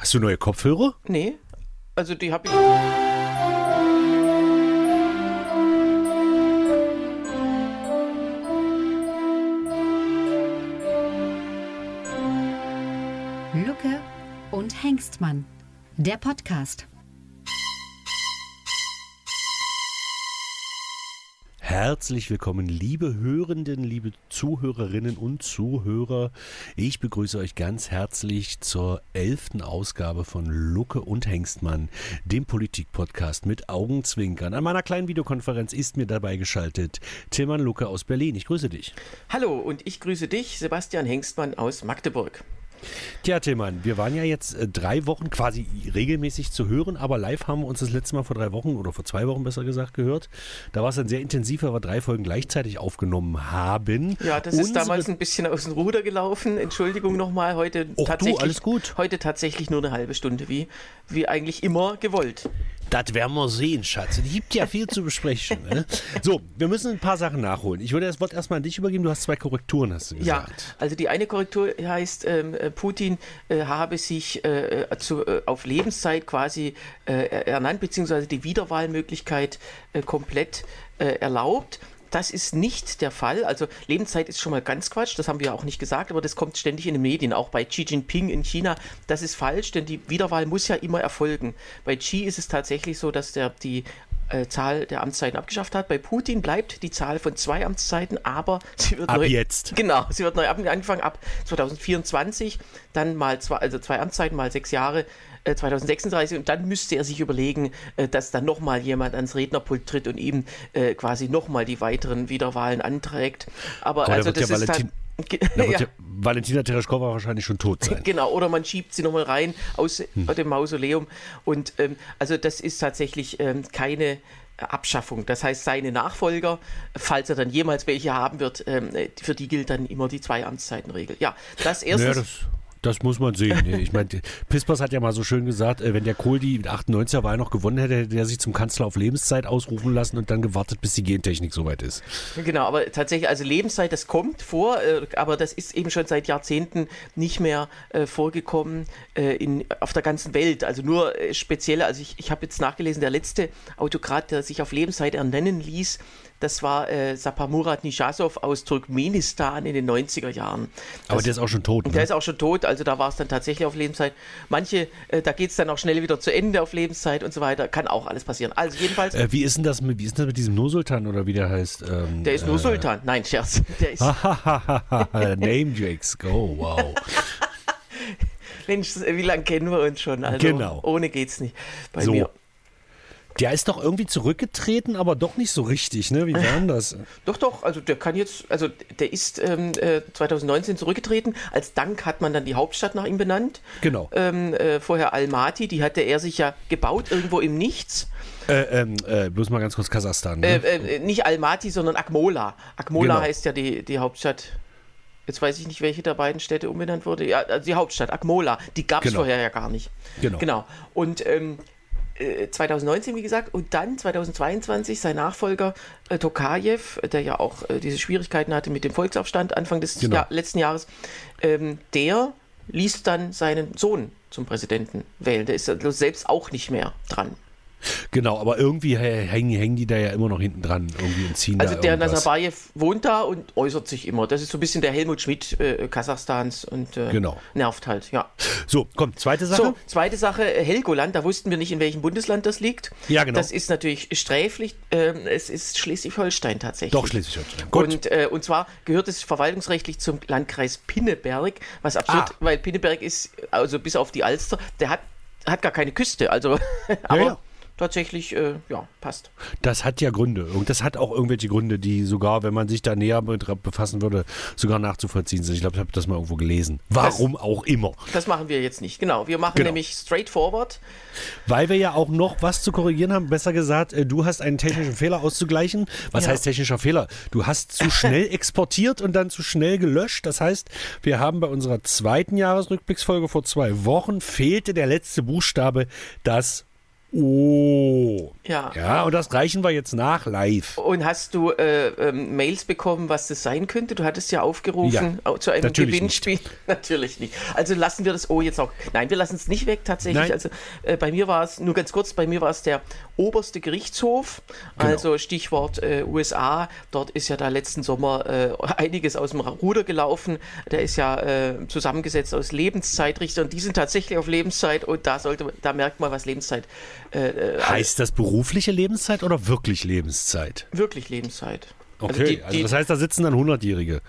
Hast du neue Kopfhörer? Nee, also die habe ich. Lucke und Hengstmann. Der Podcast. Herzlich willkommen, liebe Hörenden, liebe Zuhörerinnen und Zuhörer. Ich begrüße euch ganz herzlich zur elften Ausgabe von Lucke und Hengstmann, dem Politik-Podcast mit Augenzwinkern. An meiner kleinen Videokonferenz ist mir dabei geschaltet Tilman Lucke aus Berlin. Ich grüße dich. Hallo und ich grüße dich, Sebastian Hengstmann aus Magdeburg. Tja, Tillmann, wir waren ja jetzt äh, drei Wochen quasi regelmäßig zu hören, aber live haben wir uns das letzte Mal vor drei Wochen oder vor zwei Wochen besser gesagt gehört. Da war es dann sehr intensiv, weil wir drei Folgen gleichzeitig aufgenommen haben. Ja, das ist Unsere- damals ein bisschen aus dem Ruder gelaufen. Entschuldigung nochmal, heute Och, du, tatsächlich. alles gut. Heute tatsächlich nur eine halbe Stunde, wie, wie eigentlich immer gewollt. Das werden wir sehen, Schatz. Es gibt ja viel zu besprechen. Ne? So, wir müssen ein paar Sachen nachholen. Ich würde das Wort erstmal an dich übergeben. Du hast zwei Korrekturen, hast du Ja, gesagt. also die eine Korrektur heißt, ähm, äh, Putin äh, habe sich äh, äh, zu, äh, auf Lebenszeit quasi äh, ernannt, beziehungsweise die Wiederwahlmöglichkeit komplett erlaubt. Das ist nicht der Fall. Also Lebenszeit ist schon mal ganz Quatsch, das haben wir auch nicht gesagt, aber das kommt ständig in den Medien, auch bei Xi Jinping in China. Das ist falsch, denn die Wiederwahl muss ja immer erfolgen. Bei Xi ist es tatsächlich so, dass der die äh, Zahl der Amtszeiten abgeschafft hat. Bei Putin bleibt die Zahl von zwei Amtszeiten, aber sie wird Ab neu, jetzt. Genau, sie wird neu angefangen ab 2024, dann mal zwei, also zwei Amtszeiten mal sechs Jahre, äh, 2036 und dann müsste er sich überlegen, äh, dass dann nochmal jemand ans Rednerpult tritt und ihm äh, quasi nochmal die weiteren Wiederwahlen anträgt. Aber Gott, also das ja ist Valentin- Da wird ja. Valentina Tereshkova wahrscheinlich schon tot sein. Genau, oder man schiebt sie nochmal rein aus Hm. dem Mausoleum. Und ähm, also das ist tatsächlich ähm, keine Abschaffung. Das heißt, seine Nachfolger, falls er dann jemals welche haben wird, ähm, für die gilt dann immer die zwei Amtszeitenregel. Ja, das erste. Naja, das, das muss man sehen. Ich meine, Pispers hat ja mal so schön gesagt, äh, wenn der Kohl die 98er Wahl noch gewonnen hätte, hätte er sich zum Kanzler auf Lebenszeit ausrufen lassen und dann gewartet, bis die Gentechnik soweit ist. Genau, aber tatsächlich, also Lebenszeit, das kommt vor, äh, aber das ist eben schon seit Jahrzehnten nicht mehr äh, vorgekommen in, auf der ganzen Welt. Also nur spezielle, also ich, ich habe jetzt nachgelesen, der letzte Autokrat, der sich auf Lebenszeit ernennen ließ, das war äh, Saparmurat Nijasov aus Turkmenistan in den 90er Jahren. Aber Das- der ist auch schon tot. der Ne? ist auch schon tot, also da war es dann tatsächlich auf Lebenszeit. Manche, äh, da geht es dann auch schnell wieder zu Ende auf Lebenszeit und so weiter. Kann auch alles passieren. Also jedenfalls, Äh, wie ist denn das mit, wie ist das mit diesem Nursultan oder wie der heißt? Ähm, der ist nur äh, Sultan. Nein, Scherz. Der ist, Name Jakes, go, wow. Mensch, wie lange kennen wir uns schon? Also, Genau. Ohne geht's nicht bei So. mir. Der ist doch irgendwie zurückgetreten, aber doch nicht so richtig, ne? Wie war denn das? Doch, doch, also der kann jetzt, also der ist ähm, äh, 2019 zurückgetreten. Als Dank hat man dann die Hauptstadt nach ihm benannt. Genau. Ähm, äh, vorher Almaty, die hatte er sich ja gebaut, irgendwo im Nichts. Äh, ähm, äh, bloß mal ganz kurz Kasachstan. Äh, Ne? äh, nicht Almaty, sondern Akmola. Akmola Genau. heißt ja die, die Hauptstadt. Jetzt weiß ich nicht, welche der beiden Städte umbenannt wurde. Ja, also die Hauptstadt, Akmola. Die gab es Genau. vorher ja gar nicht. Genau. Genau. Und ähm, äh, 2019, wie gesagt, und dann 2022 sein Nachfolger äh, Tokajew, der ja auch äh, diese Schwierigkeiten hatte mit dem Volksaufstand Anfang des Genau. Jahr, letzten Jahres, ähm, der ließ dann seinen Sohn zum Präsidenten wählen. Der ist selbst auch nicht mehr dran. Genau, aber irgendwie hä- hängen, hängen die da ja immer noch hinten dran, irgendwie und ziehen Also der. Nazarbayev wohnt da und äußert sich immer. Das ist so ein bisschen der Helmut Schmidt äh, Kasachstans und äh, Genau. nervt halt, ja. So, komm, zweite Sache. So, zweite Sache, äh, Helgoland, da wussten wir nicht, in welchem Bundesland das liegt. Ja, genau. Das ist natürlich sträflich, ähm, es ist Schleswig-Holstein tatsächlich. Doch, Schleswig-Holstein. Gut. Und, äh, und zwar gehört es verwaltungsrechtlich zum Landkreis Pinneberg, was absurd, Ah. weil Pinneberg ist, also bis auf die Alster, der hat, hat gar keine Küste, also, aber ja. Tatsächlich, äh, ja, passt. Das hat ja Gründe. Und das hat auch irgendwelche Gründe, die sogar, wenn man sich da näher mit befassen würde, sogar nachzuvollziehen sind. Ich glaube, ich habe das mal irgendwo gelesen. Warum auch immer. Das machen wir jetzt nicht. Genau, wir machen Genau. nämlich straightforward. Weil wir ja auch noch was zu korrigieren haben. Besser gesagt, äh, du hast einen technischen Fehler auszugleichen. Was Ja. heißt technischer Fehler? Du hast zu schnell exportiert und dann zu schnell gelöscht. Das heißt, wir haben bei unserer zweiten Jahresrückblicksfolge vor zwei Wochen fehlte der letzte Buchstabe, das Oh. Ja. Ja, und das reichen wir jetzt nach live. Und hast du äh, ähm, Mails bekommen, was das sein könnte? Du hattest ja aufgerufen Ja, zu einem natürlich Gewinnspiel. Natürlich nicht. Also lassen wir das Oh jetzt auch. Nein, wir lassen es nicht weg tatsächlich. Nein. Also äh, bei mir war es, nur ganz kurz, bei mir war es der oberste Gerichtshof. Genau. Also Stichwort äh, USA. Dort ist ja da letzten Sommer äh, einiges aus dem Ruder gelaufen. Der ist ja äh, zusammengesetzt aus Lebenszeitrichtern. Die sind tatsächlich auf Lebenszeit und da sollte, da merkt man, was Lebenszeit äh, äh, heißt das berufliche Lebenszeit oder wirklich Lebenszeit? Wirklich Lebenszeit. Also okay, also, die, die, das heißt, da sitzen dann 100-Jährige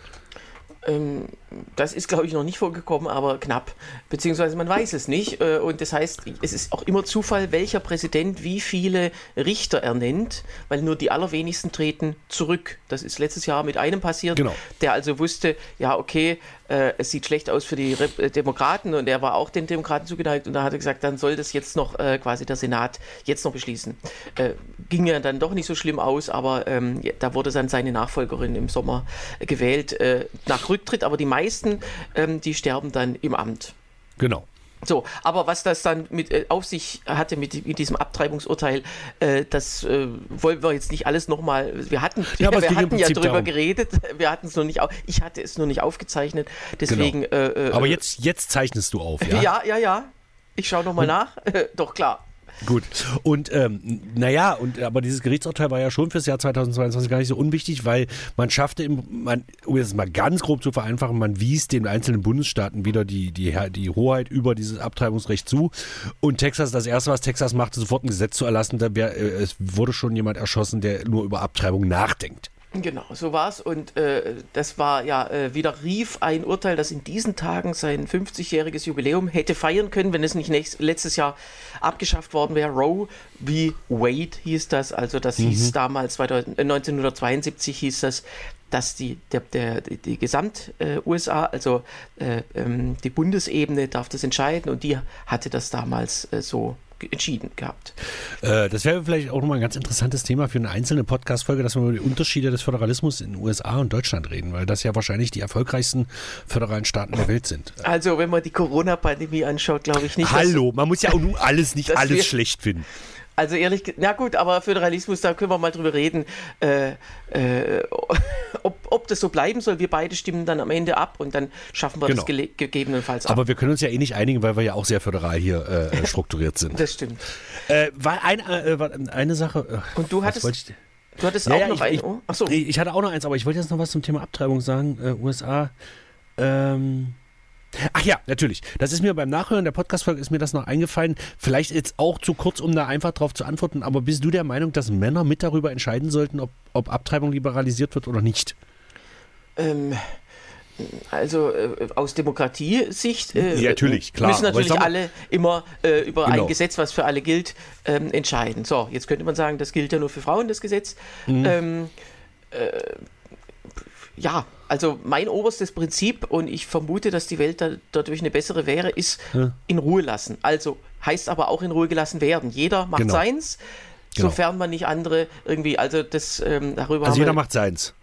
das ist, glaube ich, noch nicht vorgekommen, aber knapp. Beziehungsweise man weiß es nicht. Äh, Und das heißt, es ist auch immer Zufall, welcher Präsident wie viele Richter ernennt, weil nur die allerwenigsten treten zurück. Das ist letztes Jahr mit einem passiert, Genau. der also wusste, ja, okay, äh, es sieht schlecht aus für die äh, Demokraten und er war auch den Demokraten zugeneigt und da hat er gesagt, dann soll das jetzt noch äh, quasi der Senat jetzt noch beschließen. Äh, ging ja dann doch nicht so schlimm aus, aber ähm, da wurde dann seine Nachfolgerin im Sommer äh, gewählt äh, nach Rücktritt, aber die meisten, ähm, die sterben dann im Amt. Genau. So, aber was das dann mit äh, auf sich hatte mit, mit diesem Abtreibungsurteil, äh, das äh, wollen wir jetzt nicht alles nochmal. Wir hatten, Ja, wir hatten ja drüber darum. geredet. Wir hatten es nur nicht, ich hatte es nur nicht aufgezeichnet. Deswegen. Äh, äh, Genau. Aber jetzt, jetzt zeichnest du auf, ja? ja, ja, ja. Ich schaue nochmal nach. Doch klar. Gut. Und ähm, naja, und aber dieses Gerichtsurteil war ja schon fürs Jahr 2022 gar nicht so unwichtig, weil man schaffte, im, man, um es mal ganz grob zu vereinfachen, man wies den einzelnen Bundesstaaten wieder die, die, die Hoheit über dieses Abtreibungsrecht zu. Und Texas, das erste, was Texas machte, sofort ein Gesetz zu erlassen, da wär, äh, es wurde schon jemand erschossen, der nur über Abtreibung nachdenkt. Genau, so war's. Und äh, das war ja äh, wieder rief ein Urteil, das in diesen Tagen sein 50-jähriges Jubiläum hätte feiern können, wenn es nicht nächst, letztes Jahr abgeschafft worden wäre. Roe v. Wade hieß das. Also das hieß damals 2000, äh, 1972 hieß das, dass die, der, der, die, Gesamt-USA, also äh, ähm, die Bundesebene darf das entscheiden und die hatte das damals äh, so entschieden gehabt. Äh, das wäre vielleicht auch nochmal ein ganz interessantes Thema für eine einzelne Podcast-Folge, dass wir über die Unterschiede des Föderalismus in den USA und Deutschland reden, weil das ja wahrscheinlich die erfolgreichsten föderalen Staaten der Welt sind. Also wenn man die Corona-Pandemie anschaut, glaube ich nicht, dass, Hallo, man muss ja auch nun alles nicht alles wir- schlecht finden. Also ehrlich, na gut, aber Föderalismus, da können wir mal drüber reden, äh, äh, ob, ob das so bleiben soll. Wir beide stimmen dann am Ende ab und dann schaffen wir Genau. das gegebenenfalls ab. Aber wir können uns ja eh nicht einigen, weil wir ja auch sehr föderal hier äh, äh, strukturiert sind. das stimmt. äh, war ein, äh, eine Sache. Und du hattest Du hattest Ja, auch ja, noch ich, ich, oh, Achso, ich hatte auch noch eins, aber ich wollte jetzt noch was zum Thema Abtreibung sagen. USA. Ähm, ach ja, natürlich. Das ist mir beim Nachhören der Podcast-Folge ist mir das noch eingefallen. Vielleicht jetzt auch zu kurz, um da einfach drauf zu antworten. Aber bist du der Meinung, dass Männer mit darüber entscheiden sollten, ob, ob Abtreibung liberalisiert wird oder nicht? ähm, also äh, aus Demokratiesicht äh, Ja, natürlich, klar. müssen Aber ich natürlich mal- alle immer äh, über Genau. ein Gesetz, was für alle gilt, ähm, entscheiden. So, jetzt könnte man sagen, das gilt ja nur für Frauen, das Gesetz. Mhm. Ähm, äh, ja, also mein oberstes Prinzip, und ich vermute, dass die Welt da, dadurch eine bessere wäre, ist Ja. in Ruhe lassen. Also heißt aber auch in Ruhe gelassen werden. Jeder macht Genau. seins, Genau. sofern man nicht andere irgendwie, also das ähm, darüber Also jeder macht seins.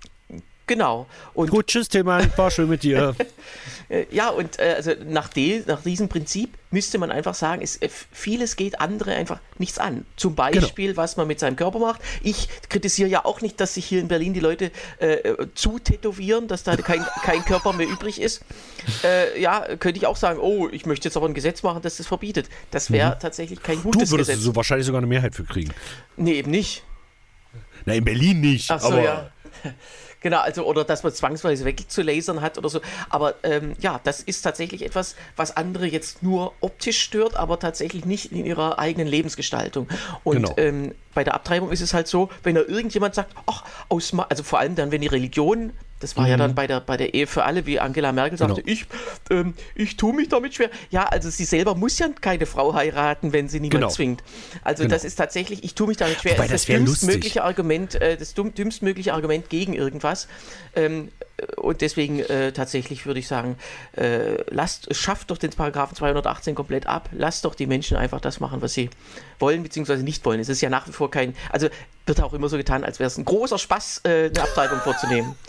Genau. Und Gut, tschüss, Tillmann. War schön mit dir. ja, und äh, also nach, de, nach diesem Prinzip müsste man einfach sagen, es, äh, vieles geht andere einfach nichts an. Zum Genau. Beispiel, was man mit seinem Körper macht. Ich kritisiere ja auch nicht, dass sich hier in Berlin die Leute äh, äh, zu tätowieren, dass da kein, kein Körper mehr übrig ist. Äh, ja, könnte ich auch sagen, oh, ich möchte jetzt aber ein Gesetz machen, das das verbietet. Das wäre tatsächlich kein Mhm. Du gutes würdest Gesetz. so wahrscheinlich sogar eine Mehrheit für kriegen. Nee, eben nicht. Na, in Berlin nicht. Ach so, aber ja. Genau, also oder dass man zwangsweise wegzulasern hat oder so. Aber ähm, ja, das ist tatsächlich etwas, was andere jetzt nur optisch stört, aber tatsächlich nicht in ihrer eigenen Lebensgestaltung. Und Genau. ähm, bei der Abtreibung ist es halt so, wenn da irgendjemand sagt, ach, aus, also vor allem dann, wenn die Religion, das war ja dann bei der, bei der Ehe für alle, wie Angela Merkel sagte, Mhm. Genau. ich, ähm, ich tue mich damit schwer. Ja, also sie selber muss ja keine Frau heiraten, wenn sie niemand Genau. zwingt. Also Genau. das ist tatsächlich, ich tue mich damit schwer. Wobei, ist das das dümmstmögliche. Argument, äh, das dümmstmögliche Argument gegen irgendwas. Ähm, äh, und deswegen äh, tatsächlich würde ich sagen, äh, lasst, schafft doch den Paragraphen 218 komplett ab, lasst doch die Menschen einfach das machen, was sie wollen, beziehungsweise nicht wollen. Es ist ja nach wie vor kein, also wird auch immer so getan, als wäre es ein großer Spaß, äh, eine Abtreibung vorzunehmen.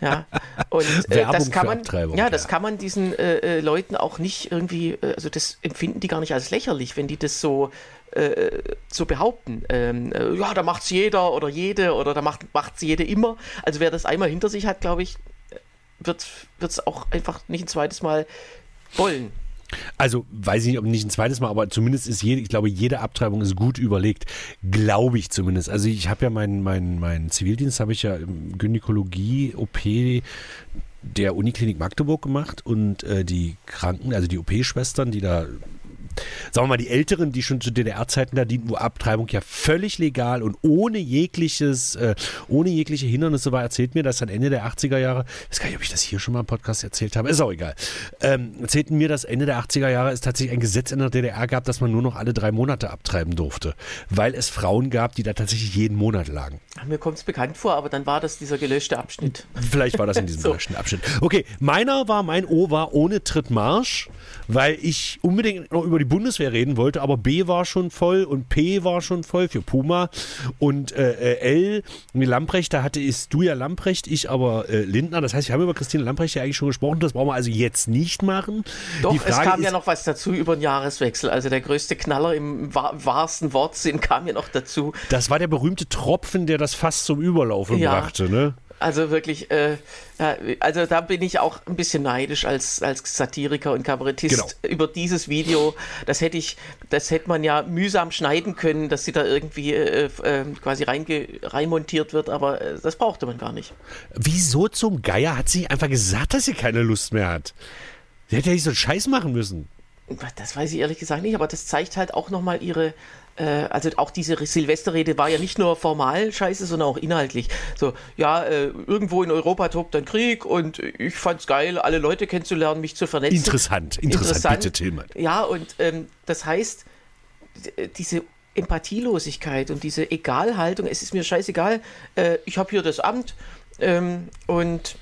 Ja, und äh, das kann man, ja, das kann man diesen äh, äh, Leuten auch nicht irgendwie, äh, also das empfinden die gar nicht als lächerlich, wenn die das so äh, so behaupten. Ähm, äh, ja, da macht's jeder oder jede oder da macht macht's jede immer. Also wer das einmal hinter sich hat, glaube ich, wird es auch einfach nicht ein zweites Mal wollen. Also weiß ich nicht, ob nicht ein zweites Mal, aber zumindest ist jede, ich glaube, jede Abtreibung ist gut überlegt. Glaube ich zumindest. Also ich habe ja meinen mein, mein Zivildienst, habe ich ja Gynäkologie, OP der Uniklinik Magdeburg gemacht und äh, die Kranken, also die OP-Schwestern, die da sagen wir mal, die Älteren, die schon zu DDR-Zeiten da dienten, wo Abtreibung ja völlig legal und ohne jegliches, äh, ohne jegliche Hindernisse war, erzählt mir, dass dann Ende der 80er Jahre, ich weiß gar nicht, ob ich das hier schon mal im Podcast erzählt habe, ist auch egal, ähm, erzählten mir, dass Ende der 80er Jahre es tatsächlich ein Gesetz in der DDR gab, dass man nur noch alle drei Monate abtreiben durfte, weil es Frauen gab, die da tatsächlich jeden Monat lagen. Mir kommt es bekannt vor, aber dann war das dieser gelöschte Abschnitt. Vielleicht war das in diesem so. gelöschten Abschnitt. Okay, meiner war, mein O war ohne Trittmarsch, weil ich unbedingt noch über die Bundeswehr reden wollte, aber B war schon voll und P war schon voll für Puma und äh, äh L, Lamprecht, da hatte ist du ja Lamprecht, ich aber äh, Lindner. Das heißt, wir haben über Christine Lamprecht ja eigentlich schon gesprochen, das brauchen wir also jetzt nicht machen. Doch, es kam ist, ja noch was dazu über den Jahreswechsel. Also der größte Knaller im wahrsten Wortsinn kam ja noch dazu. Das war der berühmte Tropfen, der das fast zum Überlaufen ja. brachte, ne? Also wirklich, äh, also da bin ich auch ein bisschen neidisch als, als Satiriker und Kabarettist genau. über dieses Video. Das hätte ich, das hätte man ja mühsam schneiden können, dass sie da irgendwie äh, äh, quasi reinge, reinmontiert wird, aber äh, das brauchte man gar nicht. Wieso zum Geier hat sie einfach gesagt, dass sie keine Lust mehr hat? Sie hätte ja nicht so einen Scheiß machen müssen. Das weiß ich ehrlich gesagt nicht, aber das zeigt halt auch nochmal ihre, also auch diese Silvesterrede war ja nicht nur formal scheiße, sondern auch inhaltlich. So, ja, äh, irgendwo in Europa tobt ein Krieg und ich fand's geil, alle Leute kennenzulernen, mich zu vernetzen. Interessant, interessant, bitte Tillmann. Ja, und ähm, das heißt, diese Empathielosigkeit und diese Egalhaltung, es ist mir scheißegal, äh, ich habe hier das Amt ähm, und,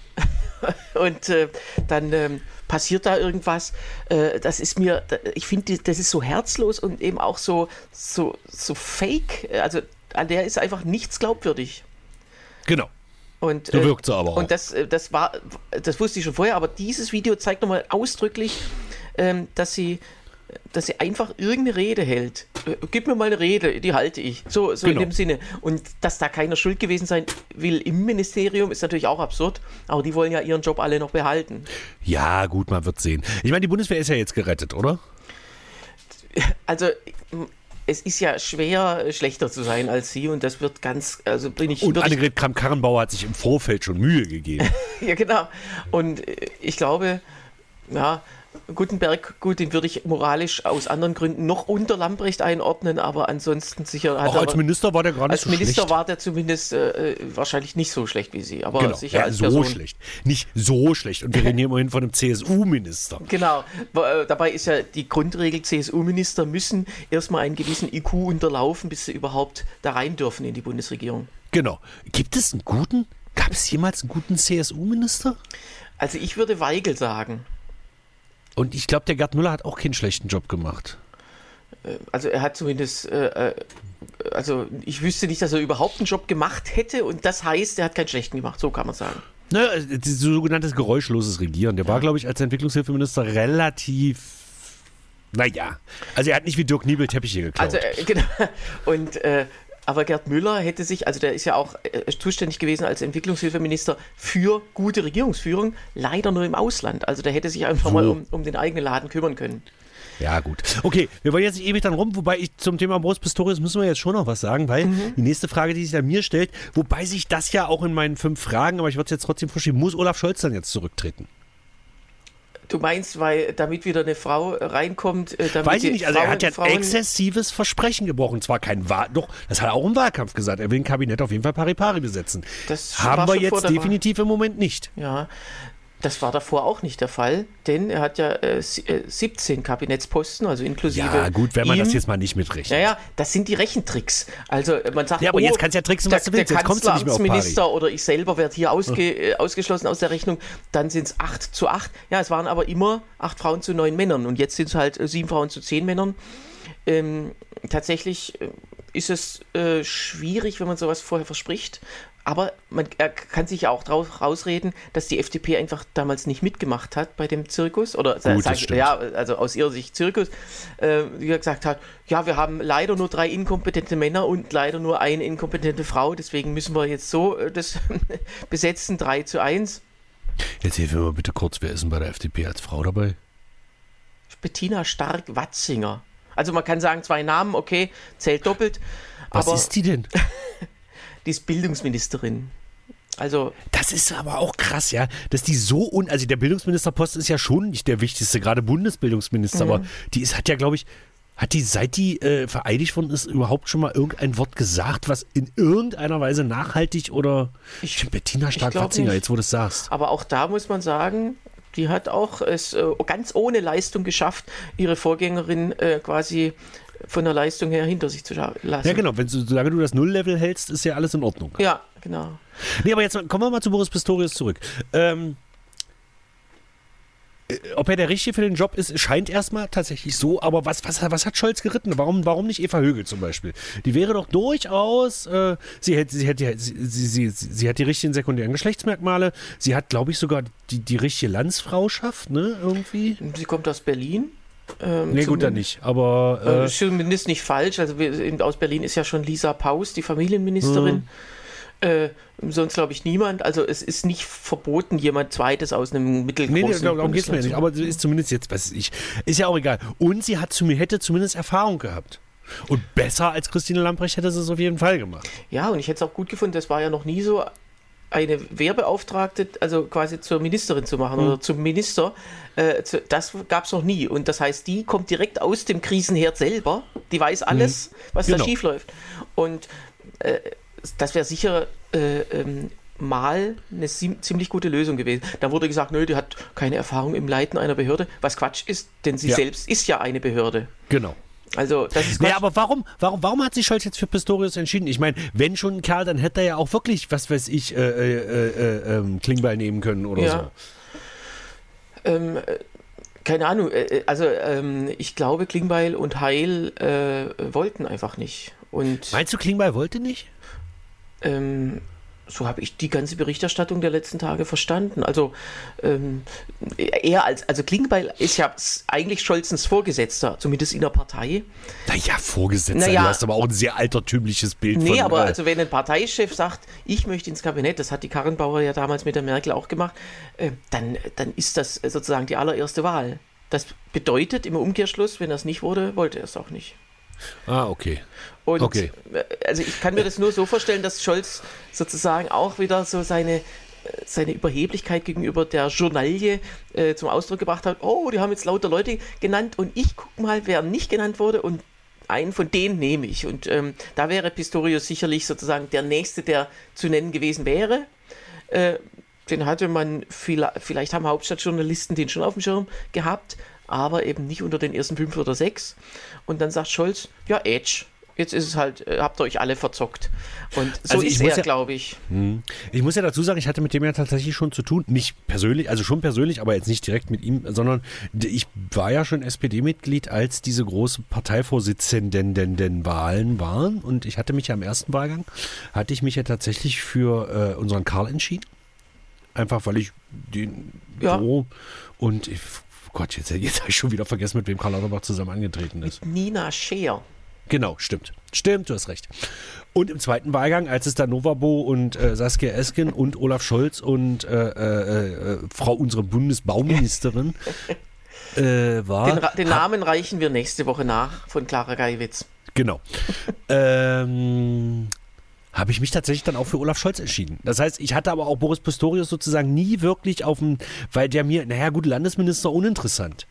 und äh, dann ähm, passiert da irgendwas. Äh, das ist mir, ich finde, das ist so herzlos und eben auch so, so, so fake. Also an der ist einfach nichts glaubwürdig. Genau. Und, so wirkt sie aber auch. Und das, äh, das war, das wusste ich schon vorher, aber dieses Video zeigt nochmal ausdrücklich, ähm, dass sie dass sie einfach irgendeine Rede hält. Äh, gib mir mal eine Rede, die halte ich. So, so genau. in dem Sinne. Und dass da keiner schuld gewesen sein will im Ministerium, ist natürlich auch absurd. Aber die wollen ja ihren Job alle noch behalten. Ja, gut, man wird sehen. Ich meine, die Bundeswehr ist ja jetzt gerettet, oder? Also, es ist ja schwer, schlechter zu sein als sie und das wird ganz, also bin ich. Und Annegret Kramp-Karrenbauer hat sich im Vorfeld schon Mühe gegeben. ja, genau. Und äh, ich glaube, ja, Gutenberg, gut, den würde ich moralisch aus anderen Gründen noch unter Lamprecht einordnen, aber ansonsten sicher. Auch als Minister war der gar nicht als so Minister schlecht. war der zumindest äh, wahrscheinlich nicht so schlecht wie Sie, aber genau. sicher ja, als so Person. schlecht. Nicht so schlecht. Und wir reden hier immerhin von einem CSU-Minister. Genau. Äh, dabei ist ja die Grundregel, CSU-Minister müssen erstmal einen gewissen IQ unterlaufen, bis sie überhaupt da rein dürfen in die Bundesregierung. Genau. Gibt es einen guten, gab es jemals einen guten CSU-Minister? Also ich würde Weigel sagen. Und ich glaube, der Gerd Müller hat auch keinen schlechten Job gemacht. Äh, also er hat zumindest, äh, äh, also ich wüsste nicht, dass er überhaupt einen Job gemacht hätte und das heißt, er hat keinen schlechten gemacht, so kann man sagen. Naja, sogenanntes geräuschloses Regieren. Der ja. war, glaube ich, als Entwicklungshilfeminister relativ naja, also er hat nicht wie Dirk Niebel Teppiche geklaut. Also, äh, genau. Und äh, aber Gerd Müller hätte sich, also der ist ja auch äh, zuständig gewesen als Entwicklungshilfeminister für gute Regierungsführung, leider nur im Ausland. Also der hätte sich einfach so. mal um, um den eigenen Laden kümmern können. Ja, gut. Okay, wir wollen jetzt nicht ewig dann rum, wobei ich zum Thema Boris Pistorius müssen wir jetzt schon noch was sagen, weil mhm. die nächste Frage, die sich an mir stellt, wobei sich das ja auch in meinen fünf Fragen, aber ich würde es jetzt trotzdem verschieben, muss Olaf Scholz dann jetzt zurücktreten? Du meinst, weil damit wieder eine Frau reinkommt, äh, damit Weiß ich nicht, also Frauen, er hat ja ein exzessives Versprechen gebrochen. Zwar kein Wahl, doch, das hat er auch im Wahlkampf gesagt. Er will ein Kabinett auf jeden Fall pari pari besetzen. Das haben wir jetzt definitiv im Moment nicht. Ja, das war davor auch nicht der Fall, denn er hat ja äh, 17 äh, Kabinettsposten, also inklusive. Ja, gut, wenn man ihm. das jetzt mal nicht mitrechnet. Naja, das sind die Rechentricks. Also äh, man sagt, ja, aber oh, jetzt kannst du ja tricksen, was der, du willst. Der Kanzleramtsminister oder ich selber werde hier ausge, äh, ausgeschlossen aus der Rechnung. Dann sind es 8 zu 8. Ja, es waren aber immer 8 Frauen zu 9 Männern und jetzt sind es halt 7 Frauen zu 10 Männern. Ähm, tatsächlich ist es äh, schwierig, wenn man sowas vorher verspricht. Aber man kann sich ja auch drauf rausreden, dass die FDP einfach damals nicht mitgemacht hat bei dem Zirkus. Oder Gut, sag, ja, also aus ihrer Sicht Zirkus, äh, wie er gesagt hat, ja, wir haben leider nur drei inkompetente Männer und leider nur eine inkompetente Frau, deswegen müssen wir jetzt so äh, das besetzen, 3 zu 1. Jetzt hilf mir mal bitte kurz, wer ist denn bei der FDP als Frau dabei? Bettina Stark-Watzinger. Also man kann sagen, zwei Namen, okay, zählt doppelt. Was aber ist die denn? die ist Bildungsministerin. Also, Das ist aber auch krass, ja, dass die so un, also der Bildungsministerpost ist ja schon nicht der wichtigste, gerade Bundesbildungsminister, aber die ist, hat ja, glaube ich, hat die, seit die äh, vereidigt worden ist, überhaupt schon mal irgendein Wort gesagt, was in irgendeiner Weise nachhaltig oder Ich- Bettina Stark-Watzinger, jetzt wo du es sagst. aber auch da muss man sagen, die hat auch es äh, ganz ohne Leistung geschafft, ihre Vorgängerin äh, quasi von der Leistung her hinter sich zu lassen. Ja, genau, wenn, solange du das Nulllevel hältst, ist ja alles in Ordnung. Ja, genau. Nee, aber jetzt kommen wir mal zu Boris Pistorius zurück. Ähm, äh, ob er der Richtige für den Job ist, scheint erstmal tatsächlich so, aber was, was, was hat Scholz geritten? Warum, warum nicht Eva Högel zum Beispiel? Die wäre doch durchaus, äh, sie, hätte, sie, hätte, sie, sie, sie, sie hat die richtigen sekundären Geschlechtsmerkmale, sie hat, glaube ich, sogar die, die richtige Landsfrauschaft, ne, irgendwie. Sie kommt aus Berlin. Ähm, Nee, gut, dann nicht, aber Äh, äh, ist zumindest nicht falsch. Also wir, in, aus Berlin ist ja schon Lisa Paus, die Familienministerin. Äh, sonst glaube ich niemand. Also es ist nicht verboten, jemand Zweites aus einem mittelgroßen Nee, nee, darum geht es mir ja nicht. Aber ist zumindest jetzt, weiß ich, ist ja auch egal. Und sie hat zu, hätte zumindest Erfahrung gehabt. Und besser als Christine Lamprecht hätte sie es auf jeden Fall gemacht. Ja, und ich hätte es auch gut gefunden, das war ja noch nie so, eine Wehrbeauftragte, also quasi zur Ministerin zu machen oder zum Minister. Äh, zu, das gab es noch nie. Und das heißt, die kommt direkt aus dem Krisenherd selber. Die weiß alles, was Genau. da schief läuft. Und äh, das wäre sicher äh, ähm, mal eine ziemlich gute Lösung gewesen. Da wurde gesagt, nö, die hat keine Erfahrung im Leiten einer Behörde, was Quatsch ist, denn sie Ja. selbst ist ja eine Behörde. Genau. Also das ist Nee, Quatsch. aber warum, warum, warum hat sich Scholz jetzt für Pistorius entschieden? Ich meine, wenn schon ein Kerl, dann hätte er ja auch wirklich, was weiß ich, äh, äh, äh, ähm, Klingbeil nehmen können oder Ja. so. Ähm, äh, keine Ahnung, äh, äh, also ähm, ich glaube, Klingbeil und Heil äh, wollten einfach nicht. Und Meinst du, Klingbeil wollte nicht? ähm, so habe ich die ganze Berichterstattung der letzten Tage verstanden. Also ähm, er als, also Klingbeil ist ja eigentlich Scholzens Vorgesetzter, zumindest in der Partei. Naja, Vorgesetzter, Naja. du hast aber auch ein sehr altertümliches Bild Nee, von. aber äh, also wenn ein Parteichef sagt, ich möchte ins Kabinett, das hat die Karrenbauer ja damals mit der Merkel auch gemacht, äh, dann, dann ist das sozusagen die allererste Wahl. Das bedeutet im Umkehrschluss, wenn das nicht wurde, wollte er es auch nicht. Ah, okay. Und Okay. äh, also ich kann mir das nur so vorstellen, dass Scholz sozusagen auch wieder so seine, äh, seine Überheblichkeit gegenüber der Journalie äh, zum Ausdruck gebracht hat. Oh, die haben jetzt lauter Leute genannt und ich guck mal, wer nicht genannt wurde und einen von denen nehme ich. Und ähm, da wäre Pistorius sicherlich sozusagen der Nächste, der zu nennen gewesen wäre. Äh, den hatte man, vielleicht, vielleicht haben Hauptstadtjournalisten den schon auf dem Schirm gehabt, aber eben nicht unter den ersten fünf oder sechs. Und dann sagt Scholz, ja, Edge, jetzt ist es halt, äh, habt ihr euch alle verzockt. Und so Also ist er, ja- glaube ich. Ich muss ja dazu sagen, ich hatte mit dem ja tatsächlich schon zu tun. Nicht persönlich, also schon persönlich, aber jetzt nicht direkt mit ihm, sondern ich war ja schon SPD-Mitglied, als diese große Parteivorsitzenden-Wahlen waren. Und ich hatte mich ja im ersten Wahlgang, hatte ich mich ja tatsächlich für äh, unseren Karl entschieden. Einfach weil ich den Ja. so und ich, Gott, jetzt, jetzt habe ich schon wieder vergessen, mit wem Karl Lauterbach zusammen angetreten ist. Nina Scheer. Genau, stimmt. Stimmt, du hast recht. Und im zweiten Wahlgang, als es da Novabo und äh, Saskia Esken und Olaf Scholz und äh, äh, äh, Frau unsere Bundesbauministerin äh, war. Den, den Namen reichen wir nächste Woche nach von Clara Geiwitz. Genau. ähm, habe ich mich tatsächlich dann auch für Olaf Scholz entschieden. Das heißt, ich hatte aber auch Boris Pistorius sozusagen nie wirklich auf dem, weil der mir, naja gut, Landesminister uninteressant.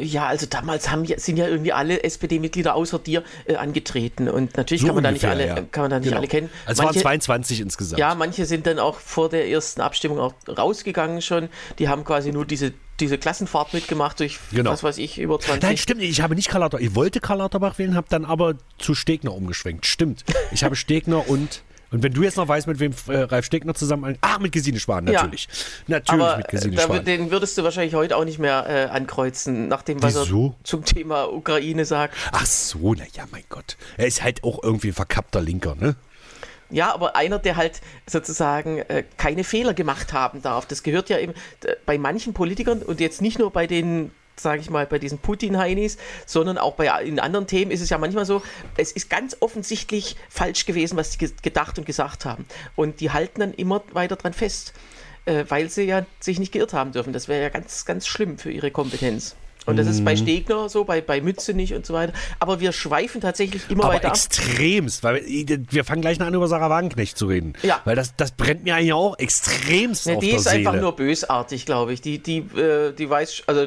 Ja, also damals haben, sind ja irgendwie alle SPD-Mitglieder außer dir äh, angetreten. Und natürlich So kann man ungefähr, da nicht alle, ja. kann man da nicht Genau. alle kennen. Also es waren 22 insgesamt. Ja, manche sind dann auch vor der ersten Abstimmung auch rausgegangen schon. Die haben quasi nur diese, diese Klassenfahrt mitgemacht durch, Genau. was weiß ich, über 20. Nein, stimmt. Ich habe nicht Karl Lauterbach. Ich wollte Karl Lauterbach wählen, habe dann aber zu Stegner umgeschwenkt. Stimmt. Ich habe Stegner und Und wenn du jetzt noch weißt, mit wem äh, Ralf Stegner zusammen. Ach, mit Gesine Spahn, Ja. natürlich. Natürlich Aber mit äh, Gesine da, Spahn. wür- den würdest du wahrscheinlich heute auch nicht mehr äh, ankreuzen, nach dem, was Wieso? er zum Thema Ukraine sagt. Ach so, naja, mein Gott. Er ist halt auch irgendwie ein verkappter Linker, ne? Ja, aber einer, der halt sozusagen äh, keine Fehler gemacht haben darf. Das gehört ja eben bei manchen Politikern und jetzt nicht nur bei den, sage ich mal, bei diesen Putin-Heinis, sondern auch bei in anderen Themen ist es ja manchmal so, es ist ganz offensichtlich falsch gewesen, was sie ge- gedacht und gesagt haben. Und die halten dann immer weiter dran fest, äh, weil sie ja sich nicht geirrt haben dürfen. Das wäre ja ganz, ganz schlimm für ihre Kompetenz. Und das ist bei Stegner so, bei, bei Mütze nicht und so weiter. Aber wir schweifen tatsächlich immer Aber weiter ab. extremst, weil wir fangen gleich noch an, über Sarah Wagenknecht zu reden. Ja. Weil das, das brennt mir eigentlich auch extremst Ne, auf die ist Seele. einfach nur bösartig, glaube ich. Die, die, äh, die weiß, also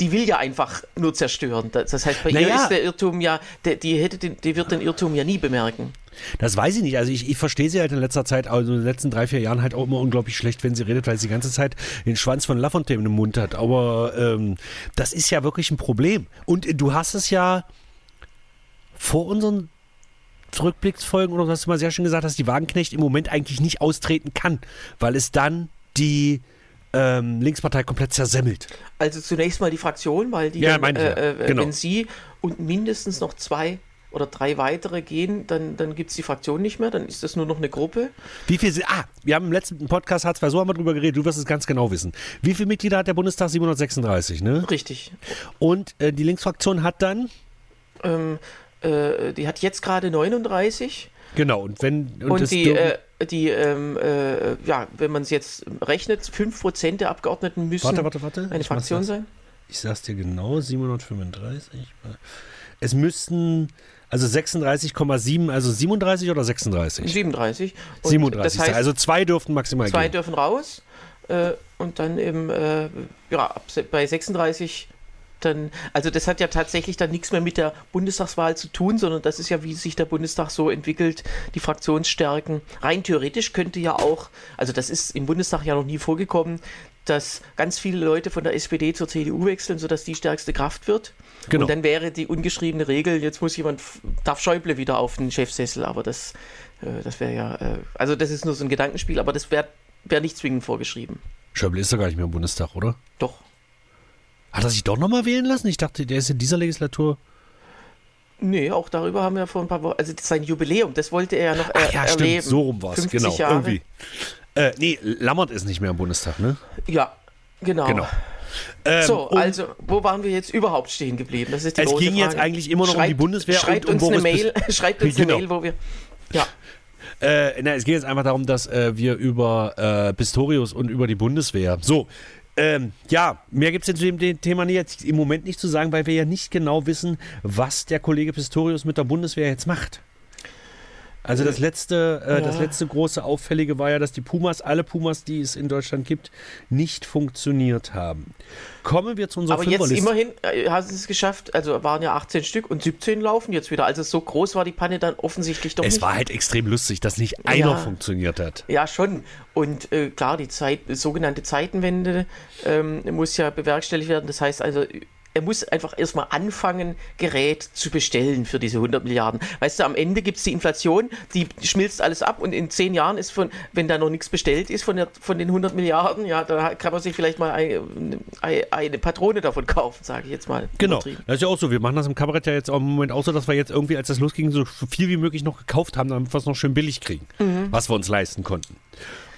die will ja einfach nur zerstören. Das heißt, bei ihr Naja. ist der Irrtum ja, der, die, hätte den, die wird den Irrtum ja nie bemerken. Das weiß ich nicht. Also ich, ich verstehe sie halt in letzter Zeit, also in den letzten drei, vier Jahren halt auch immer unglaublich schlecht, wenn sie redet, weil sie die ganze Zeit den Schwanz von Lafontaine im Mund hat. Aber ähm, das ist ja wirklich ein Problem. Und du hast es ja vor unseren Zurückblicksfolgen oder hast du mal sehr schön gesagt, dass die Wagenknecht im Moment eigentlich nicht austreten kann, weil es dann die ähm, Linkspartei komplett zersemmelt. Also zunächst mal die Fraktion, weil die, Ja, dann, äh, äh, Genau. wenn sie und mindestens noch zwei oder drei weitere gehen, dann, dann gibt es die Fraktion nicht mehr, dann ist das nur noch eine Gruppe. Wie viel sind, ah, wir haben im letzten Podcast, II, so haben wir drüber geredet, du wirst es ganz genau wissen. Wie viele Mitglieder hat der Bundestag? 736, ne? Richtig. Und äh, die Linksfraktion hat dann, Ähm, äh, die hat jetzt gerade 39 genau, und wenn, und, und, die, äh, die ähm, äh, ja, wenn man es jetzt rechnet, 5% der Abgeordneten müssen warte, warte, warte. eine ich Fraktion sein. Ich sag's dir genau, 735. Es müssten, also 36,7, also 37 oder 36? 37. Und 37, Das heißt, also zwei dürften maximal zwei gehen. dürfen raus äh, und dann eben äh, ja, bei 36 dann, also das hat ja tatsächlich dann nichts mehr mit der Bundestagswahl zu tun, sondern das ist ja, wie sich der Bundestag so entwickelt, die Fraktionsstärken. Rein theoretisch könnte ja auch, also das ist im Bundestag ja noch nie vorgekommen, dass ganz viele Leute von der SPD zur CDU wechseln, sodass die stärkste Kraft wird. Genau. Und dann wäre die ungeschriebene Regel, jetzt muss jemand, darf Schäuble wieder auf den Chefsessel, aber das, äh, das wäre ja, äh, also das ist nur so ein Gedankenspiel, aber das wäre wär nicht zwingend vorgeschrieben. Schäuble ist doch gar nicht mehr im Bundestag, oder? Doch. Hat er sich doch nochmal wählen lassen? Ich dachte, der ist in dieser Legislatur. Nee, auch darüber haben wir vor ein paar Wochen, also sein Jubiläum, das wollte er ja noch er, Ach ja, stimmt, erleben. so rum war es, 50 genau, Jahre. irgendwie. Äh, nee, Lammert ist nicht mehr im Bundestag, ne? Ja, genau. Genau. Ähm, So, also, wo waren wir jetzt überhaupt stehen geblieben? Das ist die Es ging jetzt Frage. eigentlich immer noch um die Bundeswehr Schreibt und um uns eine Boris Mail, schreibt uns Genau. eine Mail, wo wir, ja, Äh, na, es geht jetzt einfach darum, dass äh, wir über äh, Pistorius und über die Bundeswehr. So, ähm, ja, mehr gibt es zu dem, Thema jetzt im Moment nicht zu sagen, weil wir ja nicht genau wissen, was der Kollege Pistorius mit der Bundeswehr jetzt macht. Also das letzte, äh, das Ja. letzte große Auffällige war ja, dass die Pumas, alle Pumas, die es in Deutschland gibt, nicht funktioniert haben. Kommen wir zu unserer aber jetzt immerhin äh, haben sie es geschafft, also waren ja 18 Stück und 17 laufen jetzt wieder. Also so groß war die Panne dann offensichtlich doch Es nicht. war halt extrem lustig, dass nicht einer Ja. funktioniert hat. Ja, schon. Und äh, klar, die Zeit, sogenannte Zeitenwende ähm, muss ja bewerkstelligt werden. Das heißt also, er muss einfach erstmal anfangen, Gerät zu bestellen für diese 100 Milliarden. Weißt du, am Ende gibt es die Inflation, die schmilzt alles ab und in zehn Jahren ist von, wenn da noch nichts bestellt ist von, der, von den 100 Milliarden, ja, da kann man sich vielleicht mal eine, eine Patrone davon kaufen, sage ich jetzt mal. Genau, das ist ja auch so. Wir machen das im Kabarett ja jetzt auch im Moment auch so, dass wir jetzt irgendwie, als das losging, so viel wie möglich noch gekauft haben, damit wir es noch schön billig kriegen, was wir uns leisten konnten.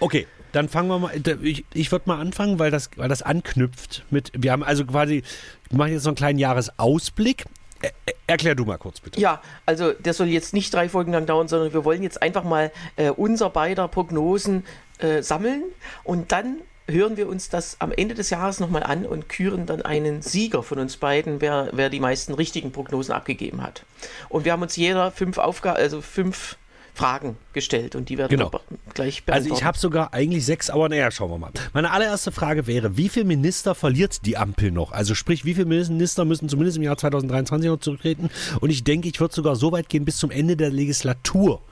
Okay, dann fangen wir mal. Ich, ich würde mal anfangen, weil das, weil das anknüpft mit. Wir haben also quasi, wir machen jetzt so einen kleinen Jahresausblick. Er, erklär du mal kurz bitte. Ja, also der soll jetzt nicht drei Folgen lang dauern, sondern wir wollen jetzt einfach mal äh, unser beider Prognosen äh, sammeln und dann hören wir uns das am Ende des Jahres nochmal an und küren dann einen Sieger von uns beiden, wer, wer die meisten richtigen Prognosen abgegeben hat. Und wir haben uns jeder fünf Aufgaben, also fünf Fragen gestellt und die werden Genau. gleich Also beantworten. ich habe sogar eigentlich sechs, aber naja, schauen wir mal. Meine allererste Frage wäre, wie viele Minister verliert die Ampel noch? Also sprich, wie viele Minister müssen zumindest im Jahr 2023 noch zurücktreten? Und ich denke, ich würde sogar so weit gehen, bis zum Ende der Legislatur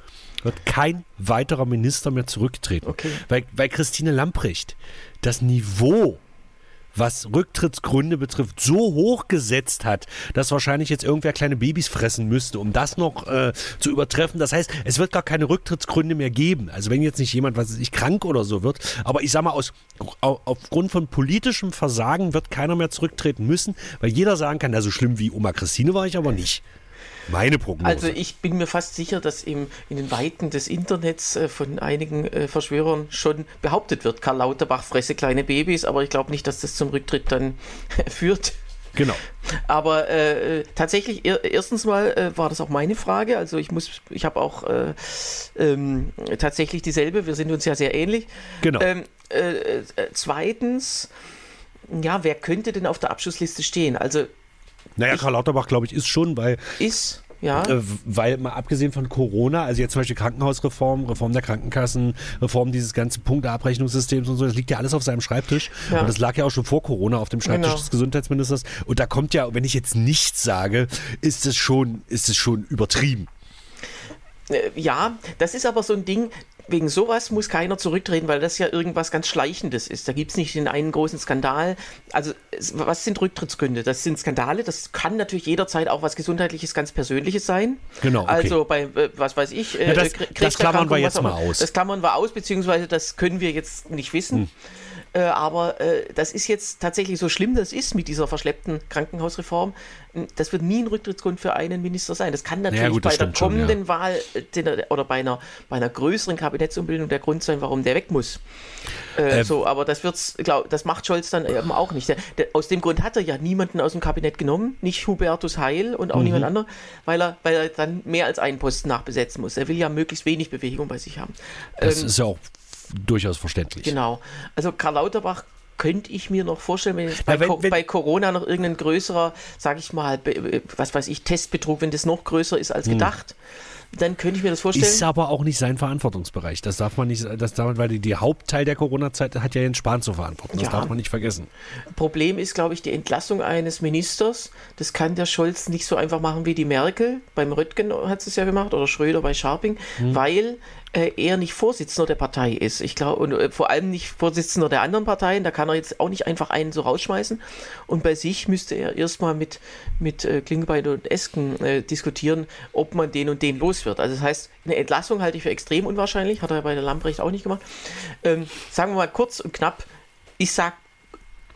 wird kein weiterer Minister mehr zurücktreten. Okay. Weil, weil Christine Lamprecht das Niveau was Rücktrittsgründe betrifft, so hoch gesetzt hat, dass wahrscheinlich jetzt irgendwer kleine Babys fressen müsste, um das noch äh, zu übertreffen. Das heißt, es wird gar keine Rücktrittsgründe mehr geben. Also wenn jetzt nicht jemand, was ich, krank oder so wird, aber ich sag mal, aus, aufgrund von politischem Versagen wird keiner mehr zurücktreten müssen, weil jeder sagen kann, na so schlimm wie Oma Christine war ich aber nicht. Meine Prognose. Also ich bin mir fast sicher, dass im, in den Weiten des Internets äh, von einigen äh, Verschwörern schon behauptet wird, Karl Lauterbach fresse kleine Babys, aber ich glaube nicht, dass das zum Rücktritt dann führt. Genau. Aber äh, tatsächlich, erstens mal äh, war das auch meine Frage. Also ich muss, ich habe auch äh, ähm, tatsächlich dieselbe. Wir sind uns ja sehr ähnlich. Genau. Ähm, äh, äh, zweitens, ja, wer könnte denn auf der Abschlussliste stehen? Also naja, Karl Lauterbach, glaube ich, ist schon, weil. Ist. Ja. Äh, weil mal abgesehen von Corona, also jetzt zum Beispiel Krankenhausreform, Reform der Krankenkassen, Reform dieses ganzen Punkteabrechnungssystems und so, das liegt ja alles auf seinem Schreibtisch. Ja. Und das lag ja auch schon vor Corona auf dem Schreibtisch genau. des Gesundheitsministers. Und da kommt ja, wenn ich jetzt nichts sage, ist es schon, ist es schon übertrieben. Äh, ja, das ist aber so ein Ding, wegen sowas muss keiner zurücktreten, weil das ja irgendwas ganz Schleichendes ist. Da gibt es nicht den einen großen Skandal. Also, was sind Rücktrittsgründe? Das sind Skandale. Das kann natürlich jederzeit auch was Gesundheitliches, ganz Persönliches sein. Genau. Okay. Also, bei, äh, was weiß ich, ja, das, das klammern wir jetzt mal aus. Das klammern wir aus, beziehungsweise das können wir jetzt nicht wissen. Hm. Äh, aber äh, das ist jetzt tatsächlich so schlimm, das ist mit dieser verschleppten Krankenhausreform. Das wird nie ein Rücktrittsgrund für einen Minister sein. Das kann natürlich ja, gut, das bei der kommenden schon, ja. Wahl äh, oder bei einer, bei einer größeren Kabinettsumbildung der Grund sein, warum der weg muss. Äh, ähm. so, aber das wird's, glaub, das macht Scholz dann eben auch nicht. Der, der, aus dem Grund hat er ja niemanden aus dem Kabinett genommen, nicht Hubertus Heil und auch mhm. niemand anderer, weil er, weil er dann mehr als einen Posten nachbesetzen muss. Er will ja möglichst wenig Bewegung bei sich haben. Das ähm, ist ja auch durchaus verständlich. Genau. Also Karl Lauterbach könnte ich mir noch vorstellen, wenn jetzt bei, wenn, wenn, bei, Corona noch irgendein größerer, sage ich mal, was weiß ich, Testbetrug, wenn das noch größer ist als hm. gedacht, dann könnte ich mir das vorstellen. Ist aber auch nicht sein Verantwortungsbereich. Das darf man nicht, das darf, weil die, die Hauptteil der Corona-Zeit hat ja Jens Spahn zu verantworten. Das ja. darf man nicht vergessen. Problem ist, glaube ich, die Entlassung eines Ministers. Das kann der Scholz nicht so einfach machen wie die Merkel. Beim Röttgen hat es ja gemacht oder Schröder bei Scharping, hm. weil äh, er nicht Vorsitzender der Partei ist. Ich glaube, und äh, vor allem nicht Vorsitzender der anderen Parteien. Da kann er jetzt auch nicht einfach einen so rausschmeißen. Und bei sich müsste er erstmal mit, mit äh, Klingbein und Esken äh, diskutieren, ob man den und den los wird. Also das heißt, eine Entlassung halte ich für extrem unwahrscheinlich. Hat er bei der Lamprecht auch nicht gemacht. Ähm, sagen wir mal kurz und knapp. Ich sage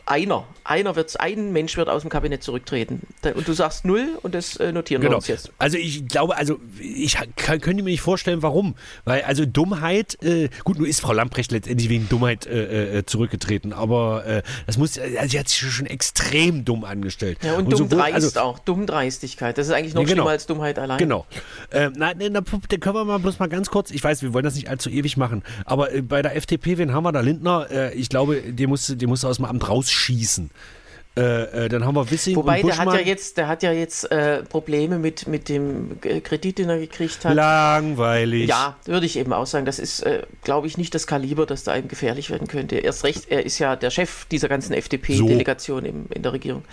einer, einer wird, ein Mensch wird aus dem Kabinett zurücktreten. Und du sagst null und das äh, notieren genau. wir uns jetzt. Also ich glaube, also ich kann, könnte mir nicht vorstellen, warum. Weil also Dummheit, äh, gut, nur ist Frau Lamprecht letztendlich wegen Dummheit äh, äh zurückgetreten, aber äh, das muss, also sie hat sich schon extrem dumm angestellt. Ja, und, und dumm dreist also, auch, Dummdreistigkeit. Das ist eigentlich noch ja, genau. schlimmer als Dummheit allein. Genau. Äh, nein, na, dann können wir mal bloß mal ganz kurz, ich weiß, wir wollen das nicht allzu ewig machen, aber bei der FDP, wen haben wir da? Lindner, ich glaube, der musste, der musste aus dem Amt raus schießen. Äh, äh, dann haben wir Wissing Wobei, und der hat ja jetzt, der hat ja jetzt äh, Probleme mit, mit dem Kredit, den er gekriegt hat. Langweilig. Ja, würde ich eben auch sagen. Das ist, äh, glaube ich, nicht das Kaliber, das da einem gefährlich werden könnte. Erst recht, er ist ja der Chef dieser ganzen FDP-Delegation so. in der Regierung.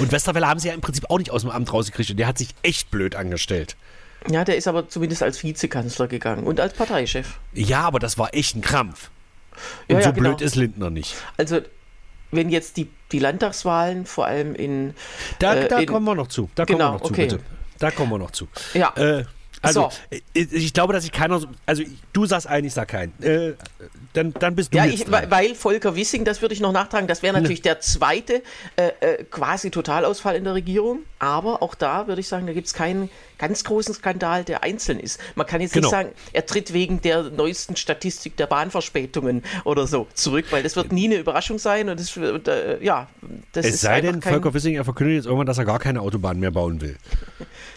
Und Westerwelle haben sie ja im Prinzip auch nicht aus dem Amt rausgekriegt und der hat sich echt blöd angestellt. Ja, der ist aber zumindest als Vizekanzler gegangen und als Parteichef. Ja, aber das war echt ein Krampf. Und ja, so ja, genau. blöd ist Lindner nicht. Also wenn jetzt die, die Landtagswahlen vor allem in. Da, äh, da in, kommen wir noch zu. Da kommen genau, wir noch zu, okay. bitte. Da kommen wir noch zu. Ja. Äh, also, so. ich glaube, dass ich keiner. Also, du sagst ein, ich sag kein. Äh, dann, dann bist du. Ja, ich, weil Volker Wissing, das würde ich noch nachtragen, das wäre natürlich ne. der zweite äh, äh, quasi Totalausfall in der Regierung. Aber auch da würde ich sagen, da gibt es keinen ganz großen Skandal, der einzeln ist. Man kann jetzt genau. nicht sagen, er tritt wegen der neuesten Statistik der Bahnverspätungen oder so zurück, weil das wird nie eine Überraschung sein. Und das, äh, ja, das es sei denn, Volker Wissing, er verkündet jetzt irgendwann, dass er gar keine Autobahn mehr bauen will.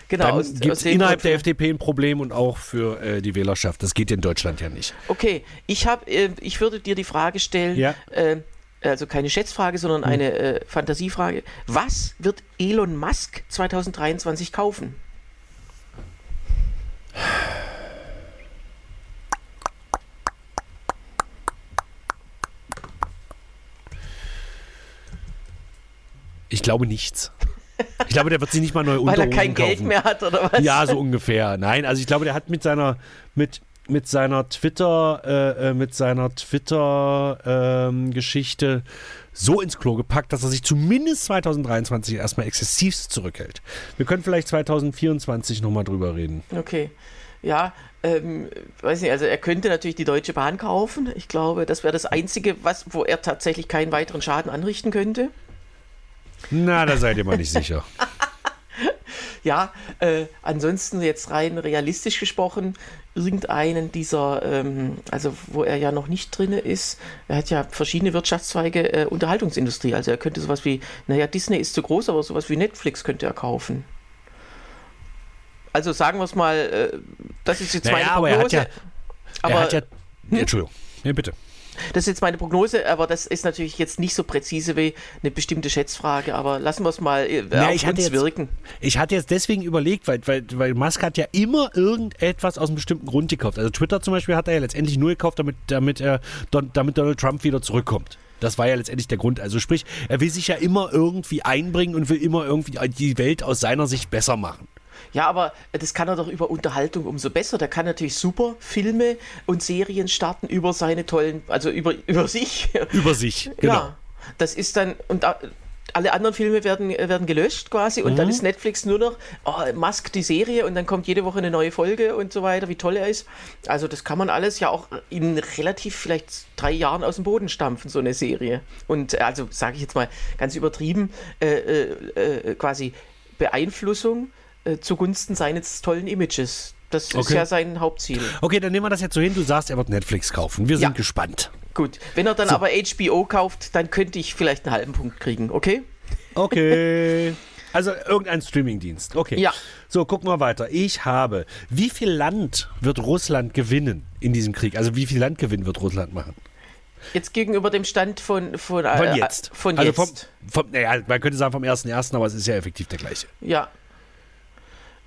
Genau. Dann gibt es innerhalb der FDP ein Problem und auch für äh, die Wählerschaft. Das geht in Deutschland ja nicht. Okay, ich, hab, äh, ich würde dir die Frage stellen, ja. äh, also keine Schätzfrage, sondern hm. eine äh, Fantasiefrage. Was wird Elon Musk 2023 kaufen? Glaube nichts. Ich glaube, der wird sich nicht mal neu Weil er kein kaufen. Geld mehr hat, oder was? Ja, so ungefähr. Nein, also ich glaube, der hat mit seiner, mit, mit seiner Twitter, äh, äh mit seiner Twitter-Geschichte ähm, so ins Klo gepackt, dass er sich zumindest 2023 erstmal exzessivst zurückhält. Wir können vielleicht 2024 nochmal drüber reden. Okay. Ja, ähm, weiß nicht, also er könnte natürlich die Deutsche Bahn kaufen. Ich glaube, das wäre das Einzige, was, wo er tatsächlich keinen weiteren Schaden anrichten könnte. Na, da seid ihr mal nicht sicher. Ja, äh, ansonsten jetzt rein realistisch gesprochen, irgendeinen dieser, ähm, also wo er ja noch nicht drin ist, er hat ja verschiedene Wirtschaftszweige, äh, Unterhaltungsindustrie, also er könnte sowas wie, naja, Disney ist zu groß, aber sowas wie Netflix könnte er kaufen. Also sagen wir es mal, äh, das ist jetzt Naja, meine aber er hat Prognose. ja- aber er hat ja. Entschuldigung. Ja, bitte. Das ist jetzt meine Prognose, aber das ist natürlich jetzt nicht so präzise wie eine bestimmte Schätzfrage, aber lassen wir es mal äh, Ja, auf uns jetzt- wirken. Ich hatte jetzt deswegen überlegt, weil, weil, weil Musk hat ja immer irgendetwas aus einem bestimmten Grund gekauft. Also Twitter zum Beispiel hat er ja letztendlich nur gekauft, damit, damit, er, Don- damit Donald Trump wieder zurückkommt. Das war ja letztendlich der Grund. Also sprich, er will sich ja immer irgendwie einbringen und will immer irgendwie die Welt aus seiner Sicht besser machen. Ja, aber das kann er doch über Unterhaltung umso besser. Der kann natürlich super Filme und Serien starten über seine tollen, also über, über sich. Über sich, genau. Ja, das ist dann, und da, alle anderen Filme werden, werden gelöscht quasi und Mhm. dann ist Netflix nur noch oh, Musk die Serie und dann kommt jede Woche eine neue Folge und so weiter, wie toll er ist. Also das kann man alles ja auch in relativ vielleicht drei Jahren aus dem Boden stampfen, so eine Serie. Und äh, also sage ich jetzt mal ganz übertrieben, äh, äh, äh, quasi Beeinflussung äh, zugunsten seines tollen Images. Das ist Okay. ja sein Hauptziel. Okay, dann nehmen wir das jetzt so hin. Du sagst, er wird Netflix kaufen. Wir sind Ja. gespannt. Gut, wenn er dann aber HBO kauft, dann könnte ich vielleicht einen halben Punkt kriegen, okay? Okay. Also irgendein Streamingdienst. Okay. Ja. So, gucken wir weiter. Ich habe, wie viel Land wird Russland gewinnen in diesem Krieg? Also wie viel Landgewinn wird Russland machen? Jetzt gegenüber dem Stand von von, Von äh, jetzt. Von also jetzt. vom, vom, naja, man könnte sagen vom 1.1., aber es ist ja effektiv der gleiche. ja.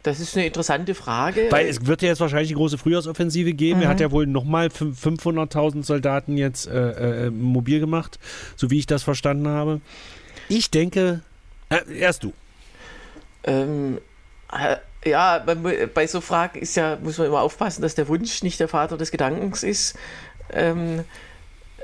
Das ist eine interessante Frage. Weil es wird ja jetzt wahrscheinlich die große Frühjahrsoffensive geben. Er Mhm. hat ja wohl nochmal 500.000 Soldaten jetzt äh, äh, mobil gemacht, so wie ich das verstanden habe. Ich denke, äh, erst du. ähm, äh, ja, bei so Fragen ist ja, muss man immer aufpassen, dass der Wunsch nicht der Vater des Gedankens ist. Ähm,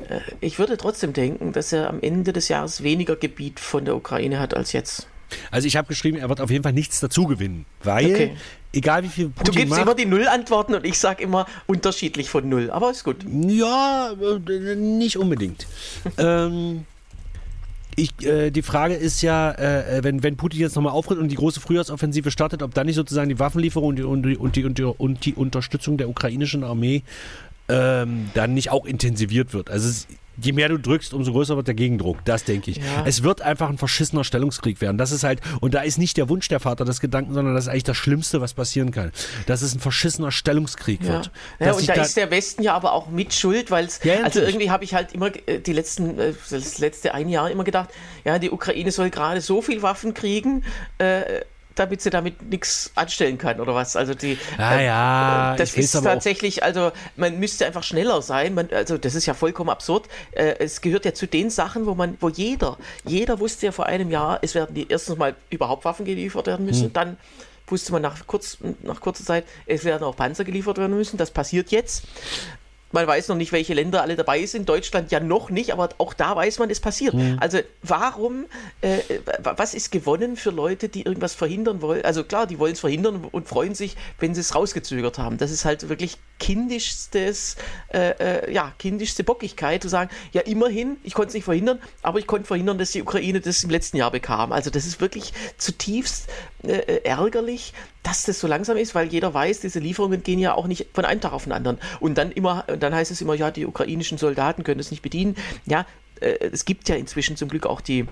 äh, ich würde trotzdem denken, dass er am Ende des Jahres weniger Gebiet von der Ukraine hat als jetzt. Also ich habe geschrieben, er wird auf jeden Fall nichts dazu gewinnen, weil Okay. egal wie viel Du Putin gibst macht, immer die Null-Antworten und ich sage immer unterschiedlich von Null. Aber ist gut. Ja, äh, nicht unbedingt. ähm, ich, äh, die Frage ist ja, äh, wenn, wenn Putin jetzt nochmal auftritt und die große Frühjahrsoffensive startet, ob dann nicht sozusagen die Waffenlieferung und die, und die, und die, und die, und die Unterstützung der ukrainischen Armee ähm, dann nicht auch intensiviert wird. Also es, je mehr du drückst, umso größer wird der Gegendruck. Das denke ich. Ja. Es wird einfach ein verschissener Stellungskrieg werden. Das ist halt, und da ist nicht der Wunsch der Vater des Gedanken, sondern das ist eigentlich das Schlimmste, was passieren kann. Dass es ein verschissener Stellungskrieg Ja, wird. ja und da da- ist der Westen ja aber auch mit schuld, weil es, Ja, also irgendwie habe ich halt immer äh, die letzten, äh, das letzte ein Jahr immer gedacht, ja, die Ukraine soll gerade so viel Waffen kriegen, äh, damit sie damit nichts anstellen kann oder was. Also die, Ah, ja, das ich weiß ist tatsächlich, also man müsste einfach schneller sein. Man, also das ist ja vollkommen absurd. Äh, es gehört ja zu den Sachen, wo man, wo jeder, jeder wusste ja vor einem Jahr, es werden die erstens mal überhaupt Waffen geliefert werden müssen, Hm. dann wusste man nach, kurz, nach kurzer Zeit, es werden auch Panzer geliefert werden müssen. Das passiert jetzt. Man weiß noch nicht, welche Länder alle dabei sind. Deutschland ja noch nicht, aber auch da weiß man, es passiert. Hm. Also warum, äh, wa- was ist gewonnen für Leute, die irgendwas verhindern wollen? Also klar, die wollen es verhindern und freuen sich, wenn sie es rausgezögert haben. Das ist halt wirklich kindischstes, äh, äh, ja, kindischste Bockigkeit, zu sagen, ja immerhin, ich konnte es nicht verhindern, aber ich konnte verhindern, dass die Ukraine das im letzten Jahr bekam. Also das ist wirklich zutiefst äh, äh, ärgerlich, dass das so langsam ist, weil jeder weiß, diese Lieferungen gehen ja auch nicht von einem Tag auf den anderen. Und dann immer, dann heißt es immer, ja, die ukrainischen Soldaten können es nicht bedienen. Ja, äh, es gibt ja inzwischen zum Glück auch die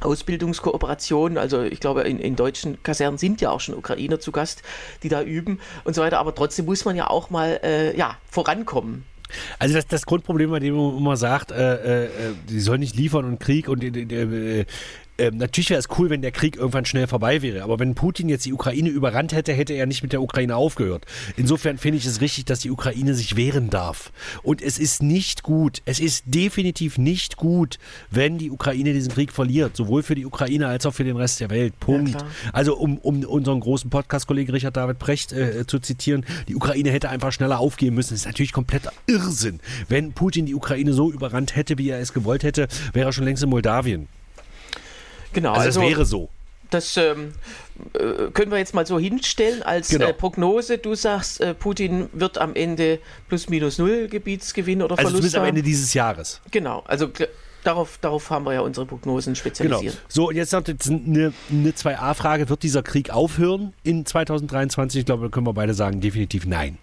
Ausbildungskooperation, also ich glaube, in, in deutschen Kasernen sind ja auch schon Ukrainer zu Gast, die da üben und so weiter, aber trotzdem muss man ja auch mal äh, ja, vorankommen. Also das, das Grundproblem, bei dem man immer sagt, äh, äh, die sollen nicht liefern und Krieg und die, die, ähm, natürlich wäre es cool, wenn der Krieg irgendwann schnell vorbei wäre. Aber wenn Putin jetzt die Ukraine überrannt hätte, hätte er nicht mit der Ukraine aufgehört. Insofern finde ich es richtig, dass die Ukraine sich wehren darf. Und es ist nicht gut, es ist definitiv nicht gut, wenn die Ukraine diesen Krieg verliert. Sowohl für die Ukraine als auch für den Rest der Welt. Punkt. klar. also um, um unseren großen Podcast-Kollegen Richard David Precht äh, zu zitieren, die Ukraine hätte einfach schneller aufgeben müssen. Das ist natürlich kompletter Irrsinn. Wenn Putin die Ukraine so überrannt hätte, wie er es gewollt hätte, wäre er schon längst in Moldawien. Genau, Also, also, es wäre so. das ähm, äh, können wir jetzt mal so hinstellen als Genau. äh, Prognose. Du sagst, äh, Putin wird am Ende plus minus null Gebietsgewinn oder Also Verlust zumindest am haben. Ende dieses Jahres. Genau, also darauf, darauf haben wir ja unsere Prognosen Genau. spezialisiert. So, und jetzt noch eine, eine 2a-Frage. Wird dieser Krieg aufhören in 2023? Ich glaube, da können wir beide sagen, definitiv nein.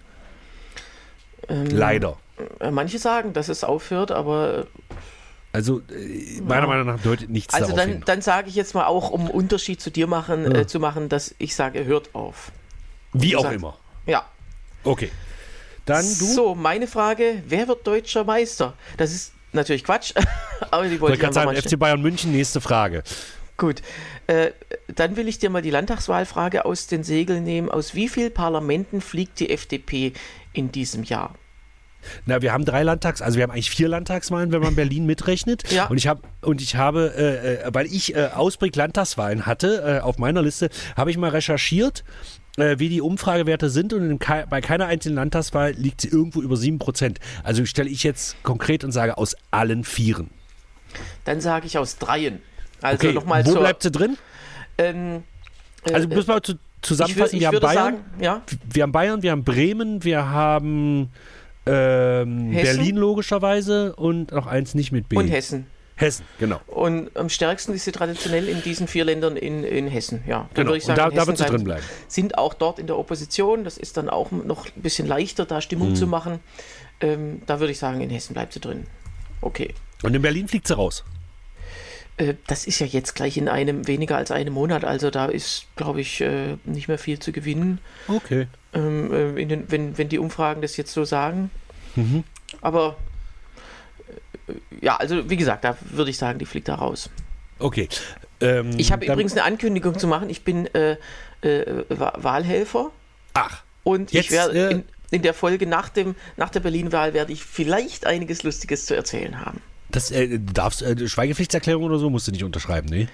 Ähm, Leider. äh, Manche sagen, dass es aufhört, aber äh, Also, äh, meiner Meinung nach deutet nichts also darauf dann, hin. dann sage ich jetzt mal auch, um einen Unterschied zu dir machen, Ja. äh, zu machen, dass ich sage, hört auf. Wie auch gesagt- immer. Ja. Okay. Dann du. So, meine Frage, wer wird deutscher Meister? Das ist natürlich Quatsch, aber die Ich wollte ich sagen, mal FC. Bayern München, nächste Frage. Gut, äh, dann will ich dir mal die Landtagswahlfrage aus den Segeln nehmen. Aus wie vielen Parlamenten fliegt die FDP in diesem Jahr? Na, wir haben drei Landtags, also wir haben eigentlich vier Landtagswahlen, wenn man Berlin mitrechnet. Ja. Und ich habe und ich habe, äh, äh, weil ich äh, Ausblick Landtagswahlen hatte äh, auf meiner Liste, habe ich mal recherchiert, äh, wie die Umfragewerte sind und kei bei keiner einzelnen Landtagswahl liegt sie irgendwo über sieben Prozent. Also stelle ich jetzt konkret und sage aus allen Vieren. Dann sage ich aus dreien. Also Okay, nochmal wo zur, bleibt sie drin? ähm, äh, Also müssen wir zu, ich, wür- zusammenfassen. ich wir haben Bayern, sagen, ja, wir haben Bayern, wir haben Bremen, wir haben ähm? Berlin logischerweise und noch eins nicht mit B. und Hessen. Hessen, genau. Und am stärksten ist sie traditionell in diesen vier Ländern in, in Hessen. Ja, dann Genau. würde ich sagen, da- da Hessen wird sie drin bleiben. Sind auch dort in der Opposition. Das ist dann auch noch ein bisschen leichter, da Stimmung Mhm. zu machen. Ähm, da würde ich sagen, in Hessen bleibt sie drin. Okay. Und in Berlin fliegt sie raus. Äh, das ist ja jetzt gleich in einem weniger als einem Monat. Also da ist, glaube ich, äh, nicht mehr viel zu gewinnen, Okay. ähm, äh, den, wenn, wenn die Umfragen das jetzt so sagen. Mhm. Aber äh, ja, also wie gesagt, da würde ich sagen, die fliegt da raus. Okay. Ähm, Ich habe übrigens eine Ankündigung zu machen. Ich bin äh, äh, Wa- Wahlhelfer Ach, und Jetzt, ich werde äh, in, in der Folge nach, dem, nach der Berlin-Wahl werde ich vielleicht einiges Lustiges zu erzählen haben. Das äh, darfst äh, Schweigepflichtserklärung oder so musst du nicht unterschreiben, ne?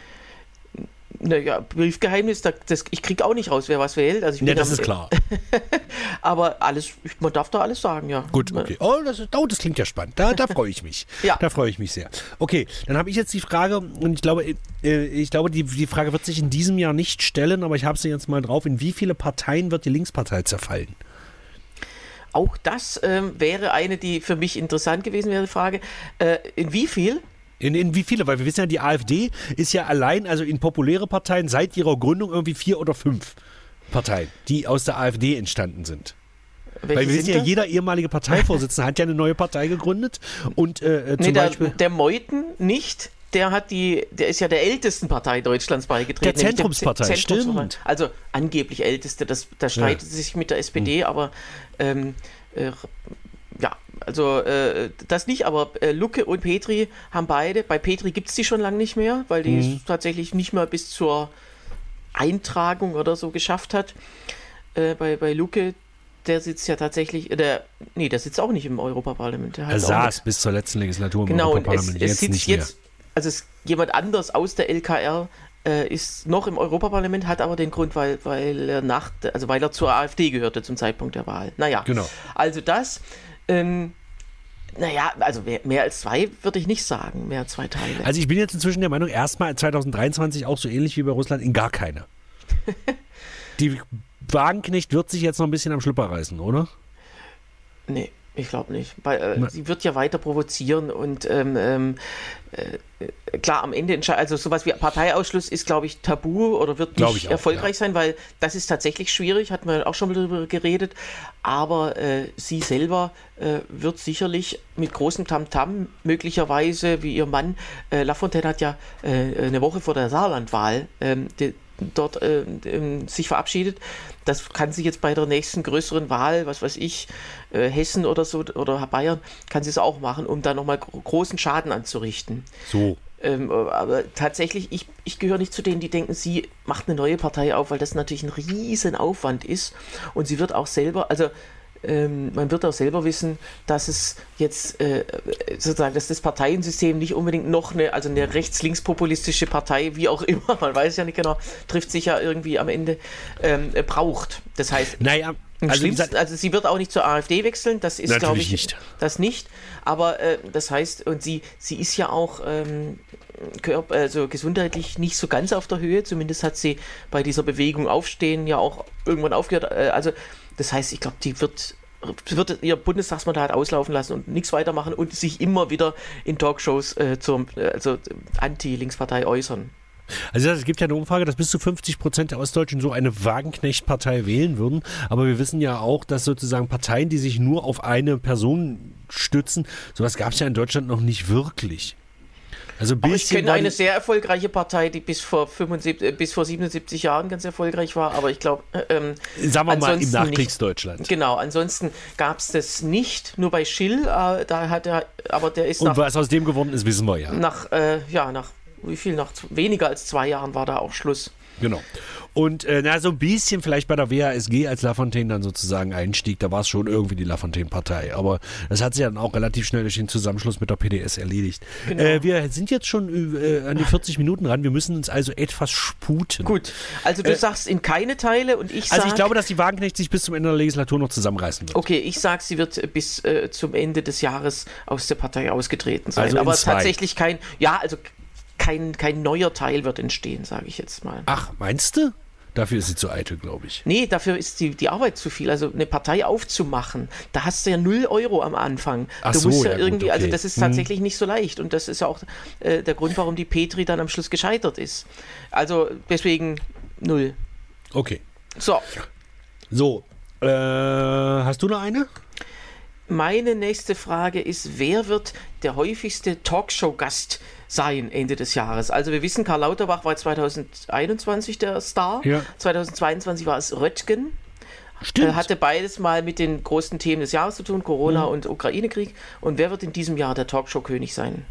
Naja, Briefgeheimnis, da, das, ich kriege auch nicht raus, wer was wählt. Also ich Ja, das am- ist klar. Aber alles, man darf da alles sagen, ja. Gut, okay. Oh, das, oh, das klingt ja spannend. Da, da freue ich mich. Ja. Da freue ich mich sehr. Okay, dann habe ich jetzt die Frage, und ich glaube, äh, ich glaube, die, die Frage wird sich in diesem Jahr nicht stellen, aber ich habe sie jetzt mal drauf. In wie viele Parteien wird die Linkspartei zerfallen? Auch das ähm, wäre eine, die für mich interessant gewesen wäre, die Frage. Äh, in wie viel? In, in wie viele? Weil wir wissen ja, die AfD ist ja allein, also in populäre Parteien seit ihrer Gründung irgendwie vier oder fünf Parteien, die aus der AfD entstanden sind. Welche Weil wir wissen ja, das? jeder ehemalige Parteivorsitzende hat ja eine neue Partei gegründet und äh, äh, zum Nee, der, Beispiel der Meuthen nicht. Der hat die, der ist ja der ältesten Partei Deutschlands beigetreten. Der Zentrumspartei, Zentrumspartei. stimmt. Also angeblich älteste, das, da streitet sie sich mit der Hm. SPD, aber ähm, äh, ja, also äh, das nicht, aber äh, Lucke und Petri haben beide. Bei Petri gibt es die schon lange nicht mehr, weil die Mhm. es tatsächlich nicht mehr bis zur Eintragung oder so geschafft hat. Äh, bei, bei Lucke, der sitzt ja tatsächlich, äh, der, nee, der sitzt auch nicht im Europaparlament. Der er saß bis zur letzten Legislatur im Genau, und es, Europaparlament, es jetzt sitzt nicht mehr. jetzt, also es, jemand anders aus der LKR äh, ist noch im Europaparlament, hat aber den Grund, weil, weil er nach, also weil er zur AfD gehörte zum Zeitpunkt der Wahl. Naja, Genau. also das, ähm, naja, also mehr, mehr als zwei würde ich nicht sagen, mehr als zwei Teile. Also ich bin jetzt inzwischen der Meinung, erstmal 2023 auch so ähnlich wie bei Russland in gar keine. Die Wagenknecht wird sich jetzt noch ein bisschen am Schlüpper reißen, oder? Nee, ich glaube nicht. Weil äh, Na- sie wird ja weiter provozieren und ähm, ähm, äh, klar, am Ende entscheidet, also sowas wie Parteiausschluss ist, glaube ich, tabu oder wird Glaub nicht ich auch, erfolgreich sein, weil das ist tatsächlich schwierig, hat man auch schon mal darüber geredet. Aber äh, sie selber äh, wird sicherlich mit großem Tamtam möglicherweise, wie ihr Mann, äh, Lafontaine hat ja äh, eine Woche vor der Saarlandwahl ähm, die, dort äh, ähm, sich verabschiedet. Das kann sie jetzt bei der nächsten größeren Wahl, was weiß ich, äh, Hessen oder so oder Bayern, kann sie es auch machen, um da nochmal gro großen Schaden anzurichten. So. Ähm, aber tatsächlich, ich, ich gehöre nicht zu denen, die denken, sie macht eine neue Partei auf, weil das natürlich ein riesen Aufwand ist. Und sie wird auch selber, also ähm, man wird auch selber wissen, dass es jetzt äh, sozusagen, dass das Parteiensystem nicht unbedingt noch eine, also eine rechts-links-populistische Partei, wie auch immer, man weiß ja nicht genau, trifft sich ja irgendwie am Ende, ähm, braucht. Das heißt, naja, also, also, sie wird auch nicht zur AfD wechseln, das ist, glaube ich, nicht. das nicht. Aber äh, das heißt, und sie, sie ist ja auch ähm, körper, also gesundheitlich nicht so ganz auf der Höhe. Zumindest hat sie bei dieser Bewegung Aufstehen ja auch irgendwann aufgehört. Äh, also das heißt, ich glaube, die wird wird ihr Bundestagsmandat auslaufen lassen und nichts weitermachen und sich immer wieder in Talkshows äh, zur also Anti-Linkspartei äußern. Also es gibt ja eine Umfrage, dass bis zu 50 Prozent der Ostdeutschen so eine Wagenknecht-Partei wählen würden. Aber wir wissen ja auch, dass sozusagen Parteien, die sich nur auf eine Person stützen, sowas gab es ja in Deutschland noch nicht wirklich. Also ein ich kenne eine sehr erfolgreiche Partei, die bis vor, 75, äh, bis vor 77 Jahren ganz erfolgreich war, aber ich glaube. Äh, ähm, Sagen wir mal im Nachkriegsdeutschland. Nicht. Genau, ansonsten gab es das nicht, nur bei Schill, äh, da hat er, aber der ist. Und nach, was aus dem geworden ist, wissen wir ja. Nach, äh, ja, nach wie viel, nach weniger als zwei Jahren war da auch Schluss. Genau. Und äh, na, so ein bisschen vielleicht bei der WASG als Lafontaine dann sozusagen einstieg, da war es schon irgendwie die Lafontaine-Partei. Aber das hat sich dann auch relativ schnell durch den Zusammenschluss mit der PDS erledigt. Genau. Äh, wir sind jetzt schon äh, an die 40 Minuten ran, wir müssen uns also etwas sputen. Gut, also du äh, sagst in keine Teile und ich sage. Also ich glaube, dass die Wagenknecht sich bis zum Ende der Legislatur noch zusammenreißen wird. Okay, ich sage, sie wird bis äh, zum Ende des Jahres aus der Partei ausgetreten sein. Also aber tatsächlich kein, ja, also kein, kein neuer Teil wird entstehen, sage ich jetzt mal. Ach, meinst du? Dafür ist sie zu eitel, glaube ich. Nee, dafür ist die, die Arbeit zu viel. Also eine Partei aufzumachen, da hast du ja 0 Euro am Anfang. Ach du musst so, ja, irgendwie, gut, also okay. also das ist hm. tatsächlich hm. nicht so leicht. Und das ist ja auch äh, der Grund, warum die Petri dann am Schluss gescheitert ist. Also deswegen null. Okay. So. So. Äh, hast du noch eine? Meine nächste Frage ist, wer wird der häufigste Talkshow-Gast sein Ende des Jahres. Also wir wissen, Karl Lauterbach war 2021 der Star, ja. 2022 war es Röttgen. Stimmt. hatte beides mal mit den großen Themen des Jahres zu tun, Corona mhm. und Ukraine-Krieg. Und wer wird in diesem Jahr der Talkshow-König sein?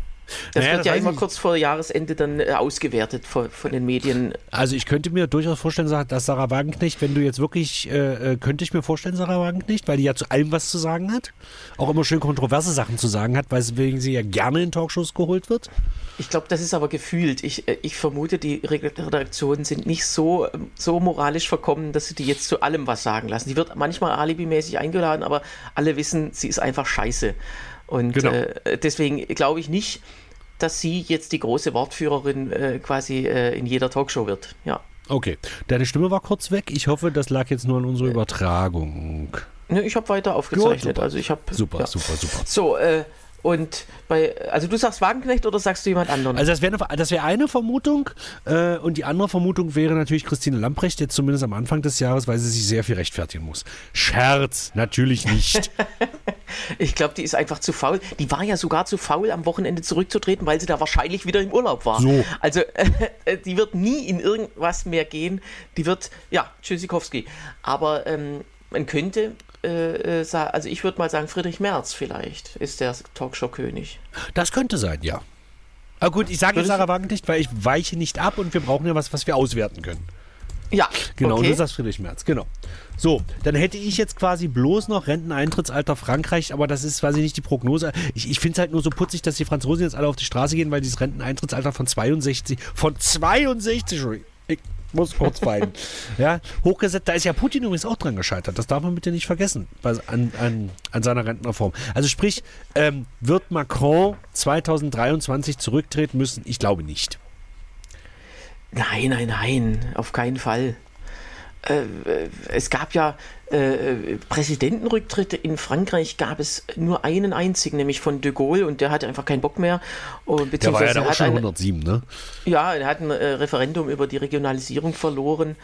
Das naja, wird das ja immer kurz vor Jahresende dann äh, ausgewertet von, von, den Medien. Also ich könnte mir durchaus vorstellen, dass Sarah Wagenknecht, wenn du jetzt wirklich, äh, äh, könnte ich mir vorstellen, Sarah Wagenknecht, weil die ja zu allem was zu sagen hat, auch immer schön kontroverse Sachen zu sagen hat, weil sie ja gerne in Talkshows geholt wird. Ich glaube, das ist aber gefühlt. Ich, äh, ich vermute, die Redaktionen sind nicht so, ähm, so moralisch verkommen, dass sie die jetzt zu allem was sagen lassen. Die wird manchmal alibimäßig eingeladen, aber alle wissen, sie ist einfach scheiße. Und genau. äh, deswegen glaube ich nicht, dass sie jetzt die große Wortführerin äh, quasi äh, in jeder Talkshow wird. Ja. Okay, deine Stimme war kurz weg. Ich hoffe, das lag jetzt nur an unserer Übertragung. Ne, ich habe weiter aufgezeichnet. Gut, also ich habe super, ja. super, super. So, äh, und bei, also du sagst Wagenknecht oder sagst du jemand anderen? Also das wäre das wär eine Vermutung äh, und die andere Vermutung wäre natürlich Christine Lamprecht, jetzt zumindest am Anfang des Jahres, weil sie sich sehr viel rechtfertigen muss. Scherz, natürlich nicht. ich glaube, die ist einfach zu faul. Die war ja sogar zu faul, am Wochenende zurückzutreten, weil sie da wahrscheinlich wieder im Urlaub war. So. Also äh, die wird nie in irgendwas mehr gehen. Die wird, ja, Tschüssikowski. Aber ähm, man könnte äh, äh also ich würde mal sagen, Friedrich Merz vielleicht ist der Talkshow-König. Das könnte sein, ja. Aber gut, ich sage jetzt Sarah Wagen nicht, weil ich weiche nicht ab und wir brauchen ja was, was wir auswerten können. Ja. Genau, okay. und du sagst Friedrich Merz, genau. So, dann hätte ich jetzt quasi bloß noch Renteneintrittsalter Frankreich, aber das ist quasi nicht die Prognose. Ich, ich finde es halt nur so putzig, dass die Franzosen jetzt alle auf die Straße gehen, weil dieses Renteneintrittsalter von 62, von 62, ich, muss kurz weinen. ja, hochgesetzt, da ist ja Putin übrigens auch dran gescheitert. Das darf man bitte nicht vergessen an, an, an seiner Rentenreform. Also sprich, ähm, wird Macron 2023 zurücktreten müssen? Ich glaube nicht. Nein, nein, nein, auf keinen Fall. Äh, äh, es gab ja äh, Präsidentenrücktritte in Frankreich, gab es nur einen einzigen, nämlich von de Gaulle, und der hatte einfach keinen Bock mehr. Und, der war ja auch schon eine, 107, ne? Ja, er hat ein äh, Referendum über die Regionalisierung verloren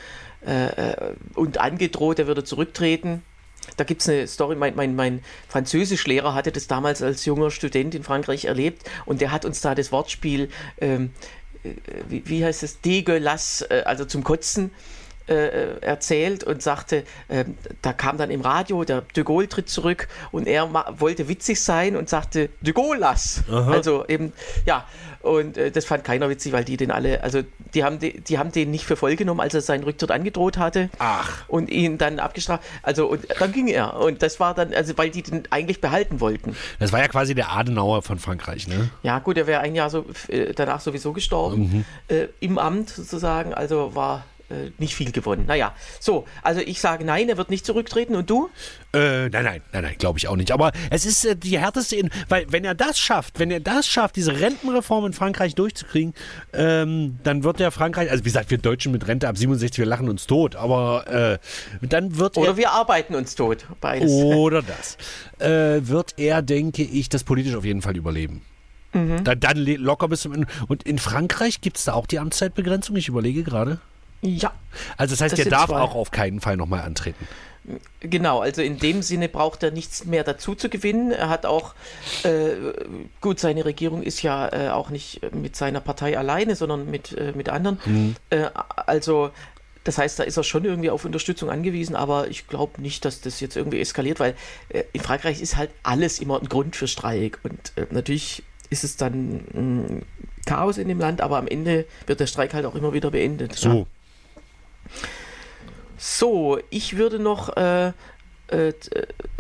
äh, äh, und angedroht, er würde zurücktreten. Da gibt es eine Story, mein, mein, mein Französischlehrer hatte das damals als junger Student in Frankreich erlebt und der hat uns da das Wortspiel, ähm, wie, wie heißt es, dégueulasse, also zum Kotzen, äh, erzählt und sagte, äh, da kam dann im Radio, der de Gaulle tritt zurück und er wollte witzig sein und sagte, de Gaulle lass. Also eben, ja, und äh, das fand keiner witzig, weil die den alle, also die haben, die, die haben den nicht für voll genommen, als er seinen Rücktritt angedroht hatte. Ach. Und ihn dann abgestraft. Also, und dann ging er. Und das war dann, also weil die den eigentlich behalten wollten. Das war ja quasi der Adenauer von Frankreich, ne? Ja, gut, er wäre ein Jahr so, äh, danach sowieso gestorben. Mhm. Äh, Im Amt sozusagen. Also war äh, nicht viel gewonnen. Naja, so, also ich sage nein, er wird nicht zurücktreten und du? Äh, nein, nein, nein, nein, glaube ich auch nicht. Aber es ist äh, die härteste, in, weil wenn er das schafft, wenn er das schafft, diese Rentenreform in Frankreich durchzukriegen, ähm, dann wird der Frankreich, also wie gesagt, wir Deutschen mit Rente ab 67, wir lachen uns tot, aber äh, dann wird Oder er, wir arbeiten uns tot, beides. Oder das. Äh, wird er, denke ich, das politisch auf jeden Fall überleben. Mhm. Dann, dann locker bis zum Ende. Und in Frankreich gibt es da auch die Amtszeitbegrenzung? Ich überlege gerade. Ja. Also das heißt, das der darf zwei. auch auf keinen Fall nochmal antreten. Genau, also in dem Sinne braucht er nichts mehr dazu zu gewinnen. Er hat auch, äh, gut, seine Regierung ist ja äh, auch nicht mit seiner Partei alleine, sondern mit, äh, mit anderen. Mhm. Äh, also das heißt, da ist er schon irgendwie auf Unterstützung angewiesen, aber ich glaube nicht, dass das jetzt irgendwie eskaliert, weil äh, in Frankreich ist halt alles immer ein Grund für Streik. Und äh, natürlich ist es dann mh, Chaos in dem Land, aber am Ende wird der Streik halt auch immer wieder beendet. So. Ja. So, ich würde noch äh, äh,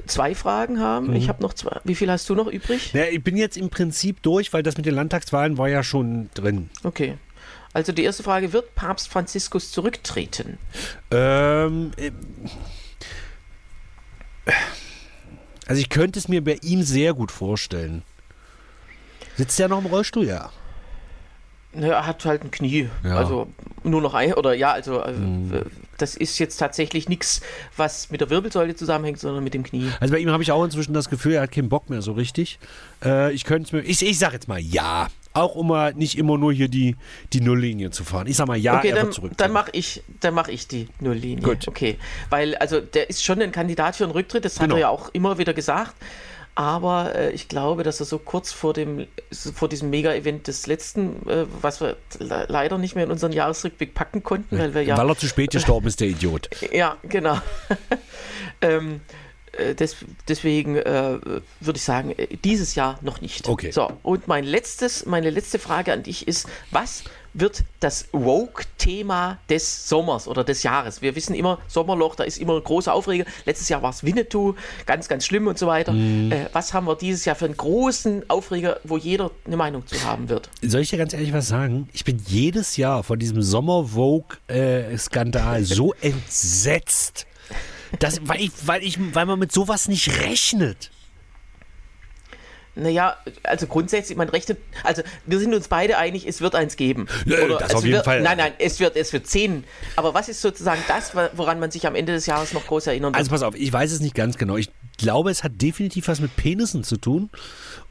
zwei Fragen haben. Mhm. Ich habe noch zwei. Wie viel hast du noch übrig? Ja, ich bin jetzt im Prinzip durch, weil das mit den Landtagswahlen war ja schon drin. Okay. Also die erste Frage, wird Papst Franziskus zurücktreten? Ähm, äh, also ich könnte es mir bei ihm sehr gut vorstellen. Sitzt er noch im Rollstuhl? Ja. Er hat halt ein Knie. Ja. Also nur noch ein, oder ja, also mhm. das ist jetzt tatsächlich nichts, was mit der Wirbelsäule zusammenhängt, sondern mit dem Knie. Also bei ihm habe ich auch inzwischen das Gefühl, er hat keinen Bock mehr so richtig. Äh, ich könnte mir, ich, ich sage jetzt mal ja. Auch um mal nicht immer nur hier die, die Nulllinie zu fahren. Ich sag mal ja, okay, er dann, wird zurück. Dann mache ich, mach ich die Nulllinie. Gut. Okay. Weil, also der ist schon ein Kandidat für einen Rücktritt, das genau. hat er ja auch immer wieder gesagt. Aber äh, ich glaube, dass er so kurz vor dem vor diesem Mega-Event des letzten, äh, was wir leider nicht mehr in unseren Jahresrückblick packen konnten, weil wir ja. Weil er zu spät gestorben ist, der Idiot. Ja, genau. ähm, äh, des, deswegen äh, würde ich sagen, äh, dieses Jahr noch nicht. Okay. So, und mein letztes, meine letzte Frage an dich ist, was wird das Woke-Thema des Sommers oder des Jahres. Wir wissen immer, Sommerloch, da ist immer ein großer Aufreger. Letztes Jahr war es Winnetou, ganz, ganz schlimm und so weiter. Mm. Äh, was haben wir dieses Jahr für einen großen Aufreger, wo jeder eine Meinung zu haben wird? Soll ich dir ganz ehrlich was sagen? Ich bin jedes Jahr von diesem Sommer-Vogue-Skandal äh, so entsetzt. Das, weil, ich, weil, ich, weil man mit sowas nicht rechnet. Naja, also grundsätzlich, man rechnet, also wir sind uns beide einig, es wird eins geben. Oder das auf jeden wird, Fall. Nein, nein, es wird, es wird zehn. Aber was ist sozusagen das, woran man sich am Ende des Jahres noch groß erinnern wird? Also pass auf, ich weiß es nicht ganz genau. Ich glaube, es hat definitiv was mit Penissen zu tun.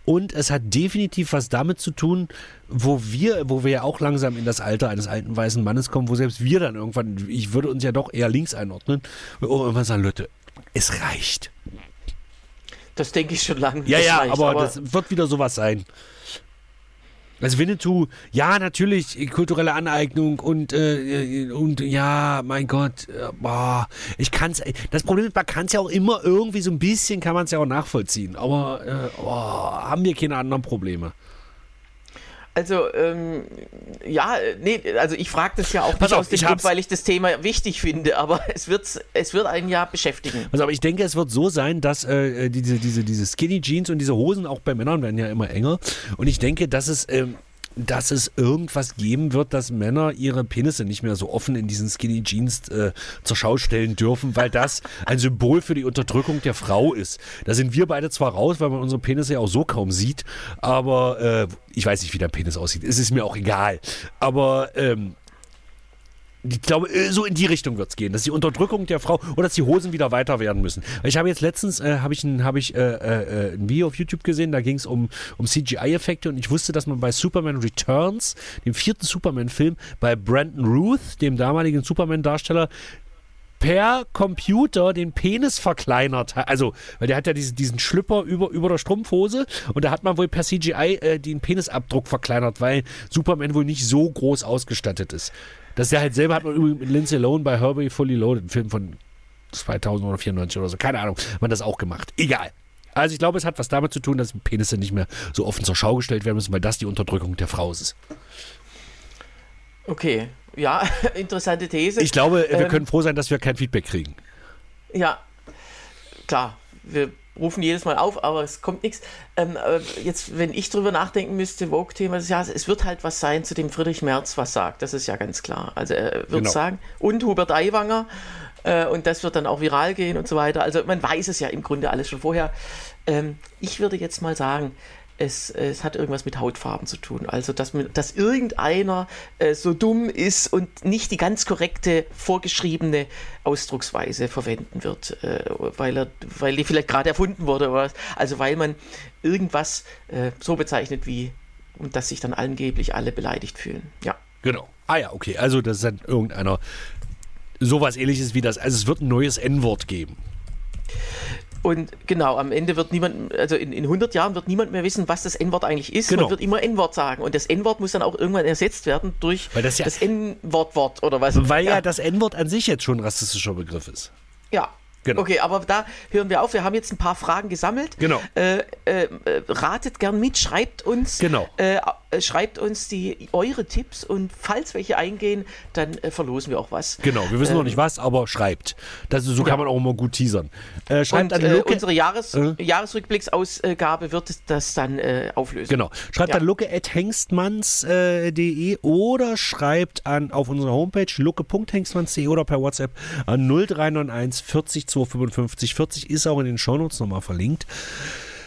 Und es hat definitiv was damit zu tun, wo wir, wo wir ja auch langsam in das Alter eines alten weißen Mannes kommen, wo selbst wir dann irgendwann, ich würde uns ja doch eher links einordnen, und irgendwann sagen, Leute, es reicht. Das denke ich schon lange. Ja, ja, reicht, aber, aber, das wird wieder sowas sein. Also Winnetou, ja, natürlich, kulturelle Aneignung und, äh, und ja, mein Gott, äh, boah, ich kann's, das Problem ist, man kann es ja auch immer irgendwie so ein bisschen, kann man es ja auch nachvollziehen, aber äh, oh, haben wir keine anderen Probleme. Also, ähm, ja, nee, also ich frage das ja auch nicht auf, aus dem Grund, weil ich das Thema wichtig finde, aber es wird, es wird ein Jahr beschäftigen. Also, aber ich denke, es wird so sein, dass äh, diese, diese, diese Skinny Jeans und diese Hosen auch bei Männern werden ja immer enger. Und ich denke, dass es. Ähm, dass es irgendwas geben wird, dass Männer ihre Penisse nicht mehr so offen in diesen Skinny Jeans äh, zur Schau stellen dürfen, weil das ein Symbol für die Unterdrückung der Frau ist. Da sind wir beide zwar raus, weil man unsere Penisse ja auch so kaum sieht, aber äh, ich weiß nicht, wie dein Penis aussieht. Es ist mir auch egal. Aber ähm, ich glaube, äh, so in die Richtung wird es gehen, dass die Unterdrückung der Frau oder dass die Hosen wieder weiter werden müssen. Ich habe jetzt letztens äh, habe ich, ein, hab ich äh, äh, ein Video auf YouTube gesehen, da ging es um, um CGI-Effekte und ich wusste, dass man bei Superman Returns, dem vierten Superman-Film, bei Brandon Ruth, dem damaligen Superman-Darsteller, per Computer den Penis verkleinert hat. Also, weil der hat ja diesen, diesen Schlüpper über, über der Strumpfhose und da hat man wohl per CGI äh, den Penisabdruck verkleinert, weil Superman wohl nicht so groß ausgestattet ist. Das ist ja halt selber hat man übrigens mit Lindsay Lohan bei Herbie Fully Loaded, ein Film von 2000 oder 94 oder so, keine Ahnung, man das auch gemacht. Egal. Also ich glaube, es hat was damit zu tun, dass Penisse nicht mehr so offen zur Schau gestellt werden müssen, weil das die Unterdrückung der Frau ist. Okay, ja, interessante These. Ich glaube, wir ähm, können froh sein, dass wir kein Feedback kriegen. Ja, klar, wir rufen jedes Mal auf, aber es kommt nichts. Ähm, äh, jetzt, wenn ich drüber nachdenken müsste, Vogue-Thema, ja, es wird halt was sein, zu dem Friedrich Merz was sagt, das ist ja ganz klar. Also er wird genau. sagen, und Hubert Aiwanger, äh, und das wird dann auch viral gehen und so weiter. Also man weiß es ja im Grunde alles schon vorher. Ähm, ich würde jetzt mal sagen, es, es, hat irgendwas mit Hautfarben zu tun. Also, dass, dass irgendeiner äh, so dumm ist und nicht die ganz korrekte, vorgeschriebene Ausdrucksweise verwenden wird, äh, weil, er, weil die vielleicht gerade erfunden wurde. Oder, also, weil man irgendwas äh, so bezeichnet wie, und dass sich dann angeblich alle beleidigt fühlen. Ja. Genau. Ah ja, okay. Also, das ist dann irgendeiner sowas ähnliches wie das. Also, es wird ein neues N-Wort geben. Und genau, am Ende wird niemand, also in, in 100 Jahren wird niemand mehr wissen, was das N-Wort eigentlich ist. Genau. Man wird immer N-Wort sagen. Und das N-Wort muss dann auch irgendwann ersetzt werden durch das, ja, das N-Wort-Wort oder was. Weil ja. ja das N-Wort an sich jetzt schon ein rassistischer Begriff ist. Ja, Genau. Okay, aber da hören wir auf. Wir haben jetzt ein paar Fragen gesammelt. Genau. Äh, äh, ratet gern mit, schreibt uns. Genau. Äh, äh, schreibt uns die eure Tipps und falls welche eingehen, dann äh, verlosen wir auch was. Genau, wir wissen noch nicht was, aber schreibt. Das, so ja. kann man auch immer gut teasern. Äh, schreibt und, an Luke, unsere Jahres, Jahresrückblicksausgabe wird das dann auflösen. Genau. Schreibt ja. an lucke.hengstmanns.de oder schreibt an auf unserer Homepage lucke.hengstmanns.de oder per WhatsApp an 0391 40 255 40 ist auch in den Shownotes nochmal verlinkt.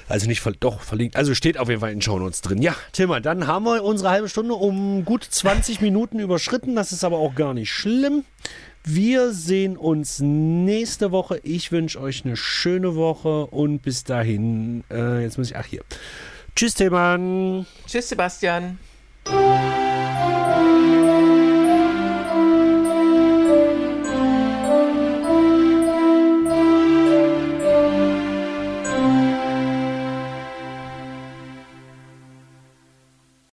Also nicht, doch, verlinkt. Also steht auf jeden Fall in den Shownotes drin. Ja, Timmer, dann haben wir unsere halbe Stunde um gut 20 Minuten überschritten. Das ist aber auch gar nicht schlimm. Wir sehen uns nächste Woche. Ich wünsche euch eine schöne Woche und bis dahin, äh, jetzt muss ich, ach hier. Tschüss, Tillmann. Tschüss, Sebastian.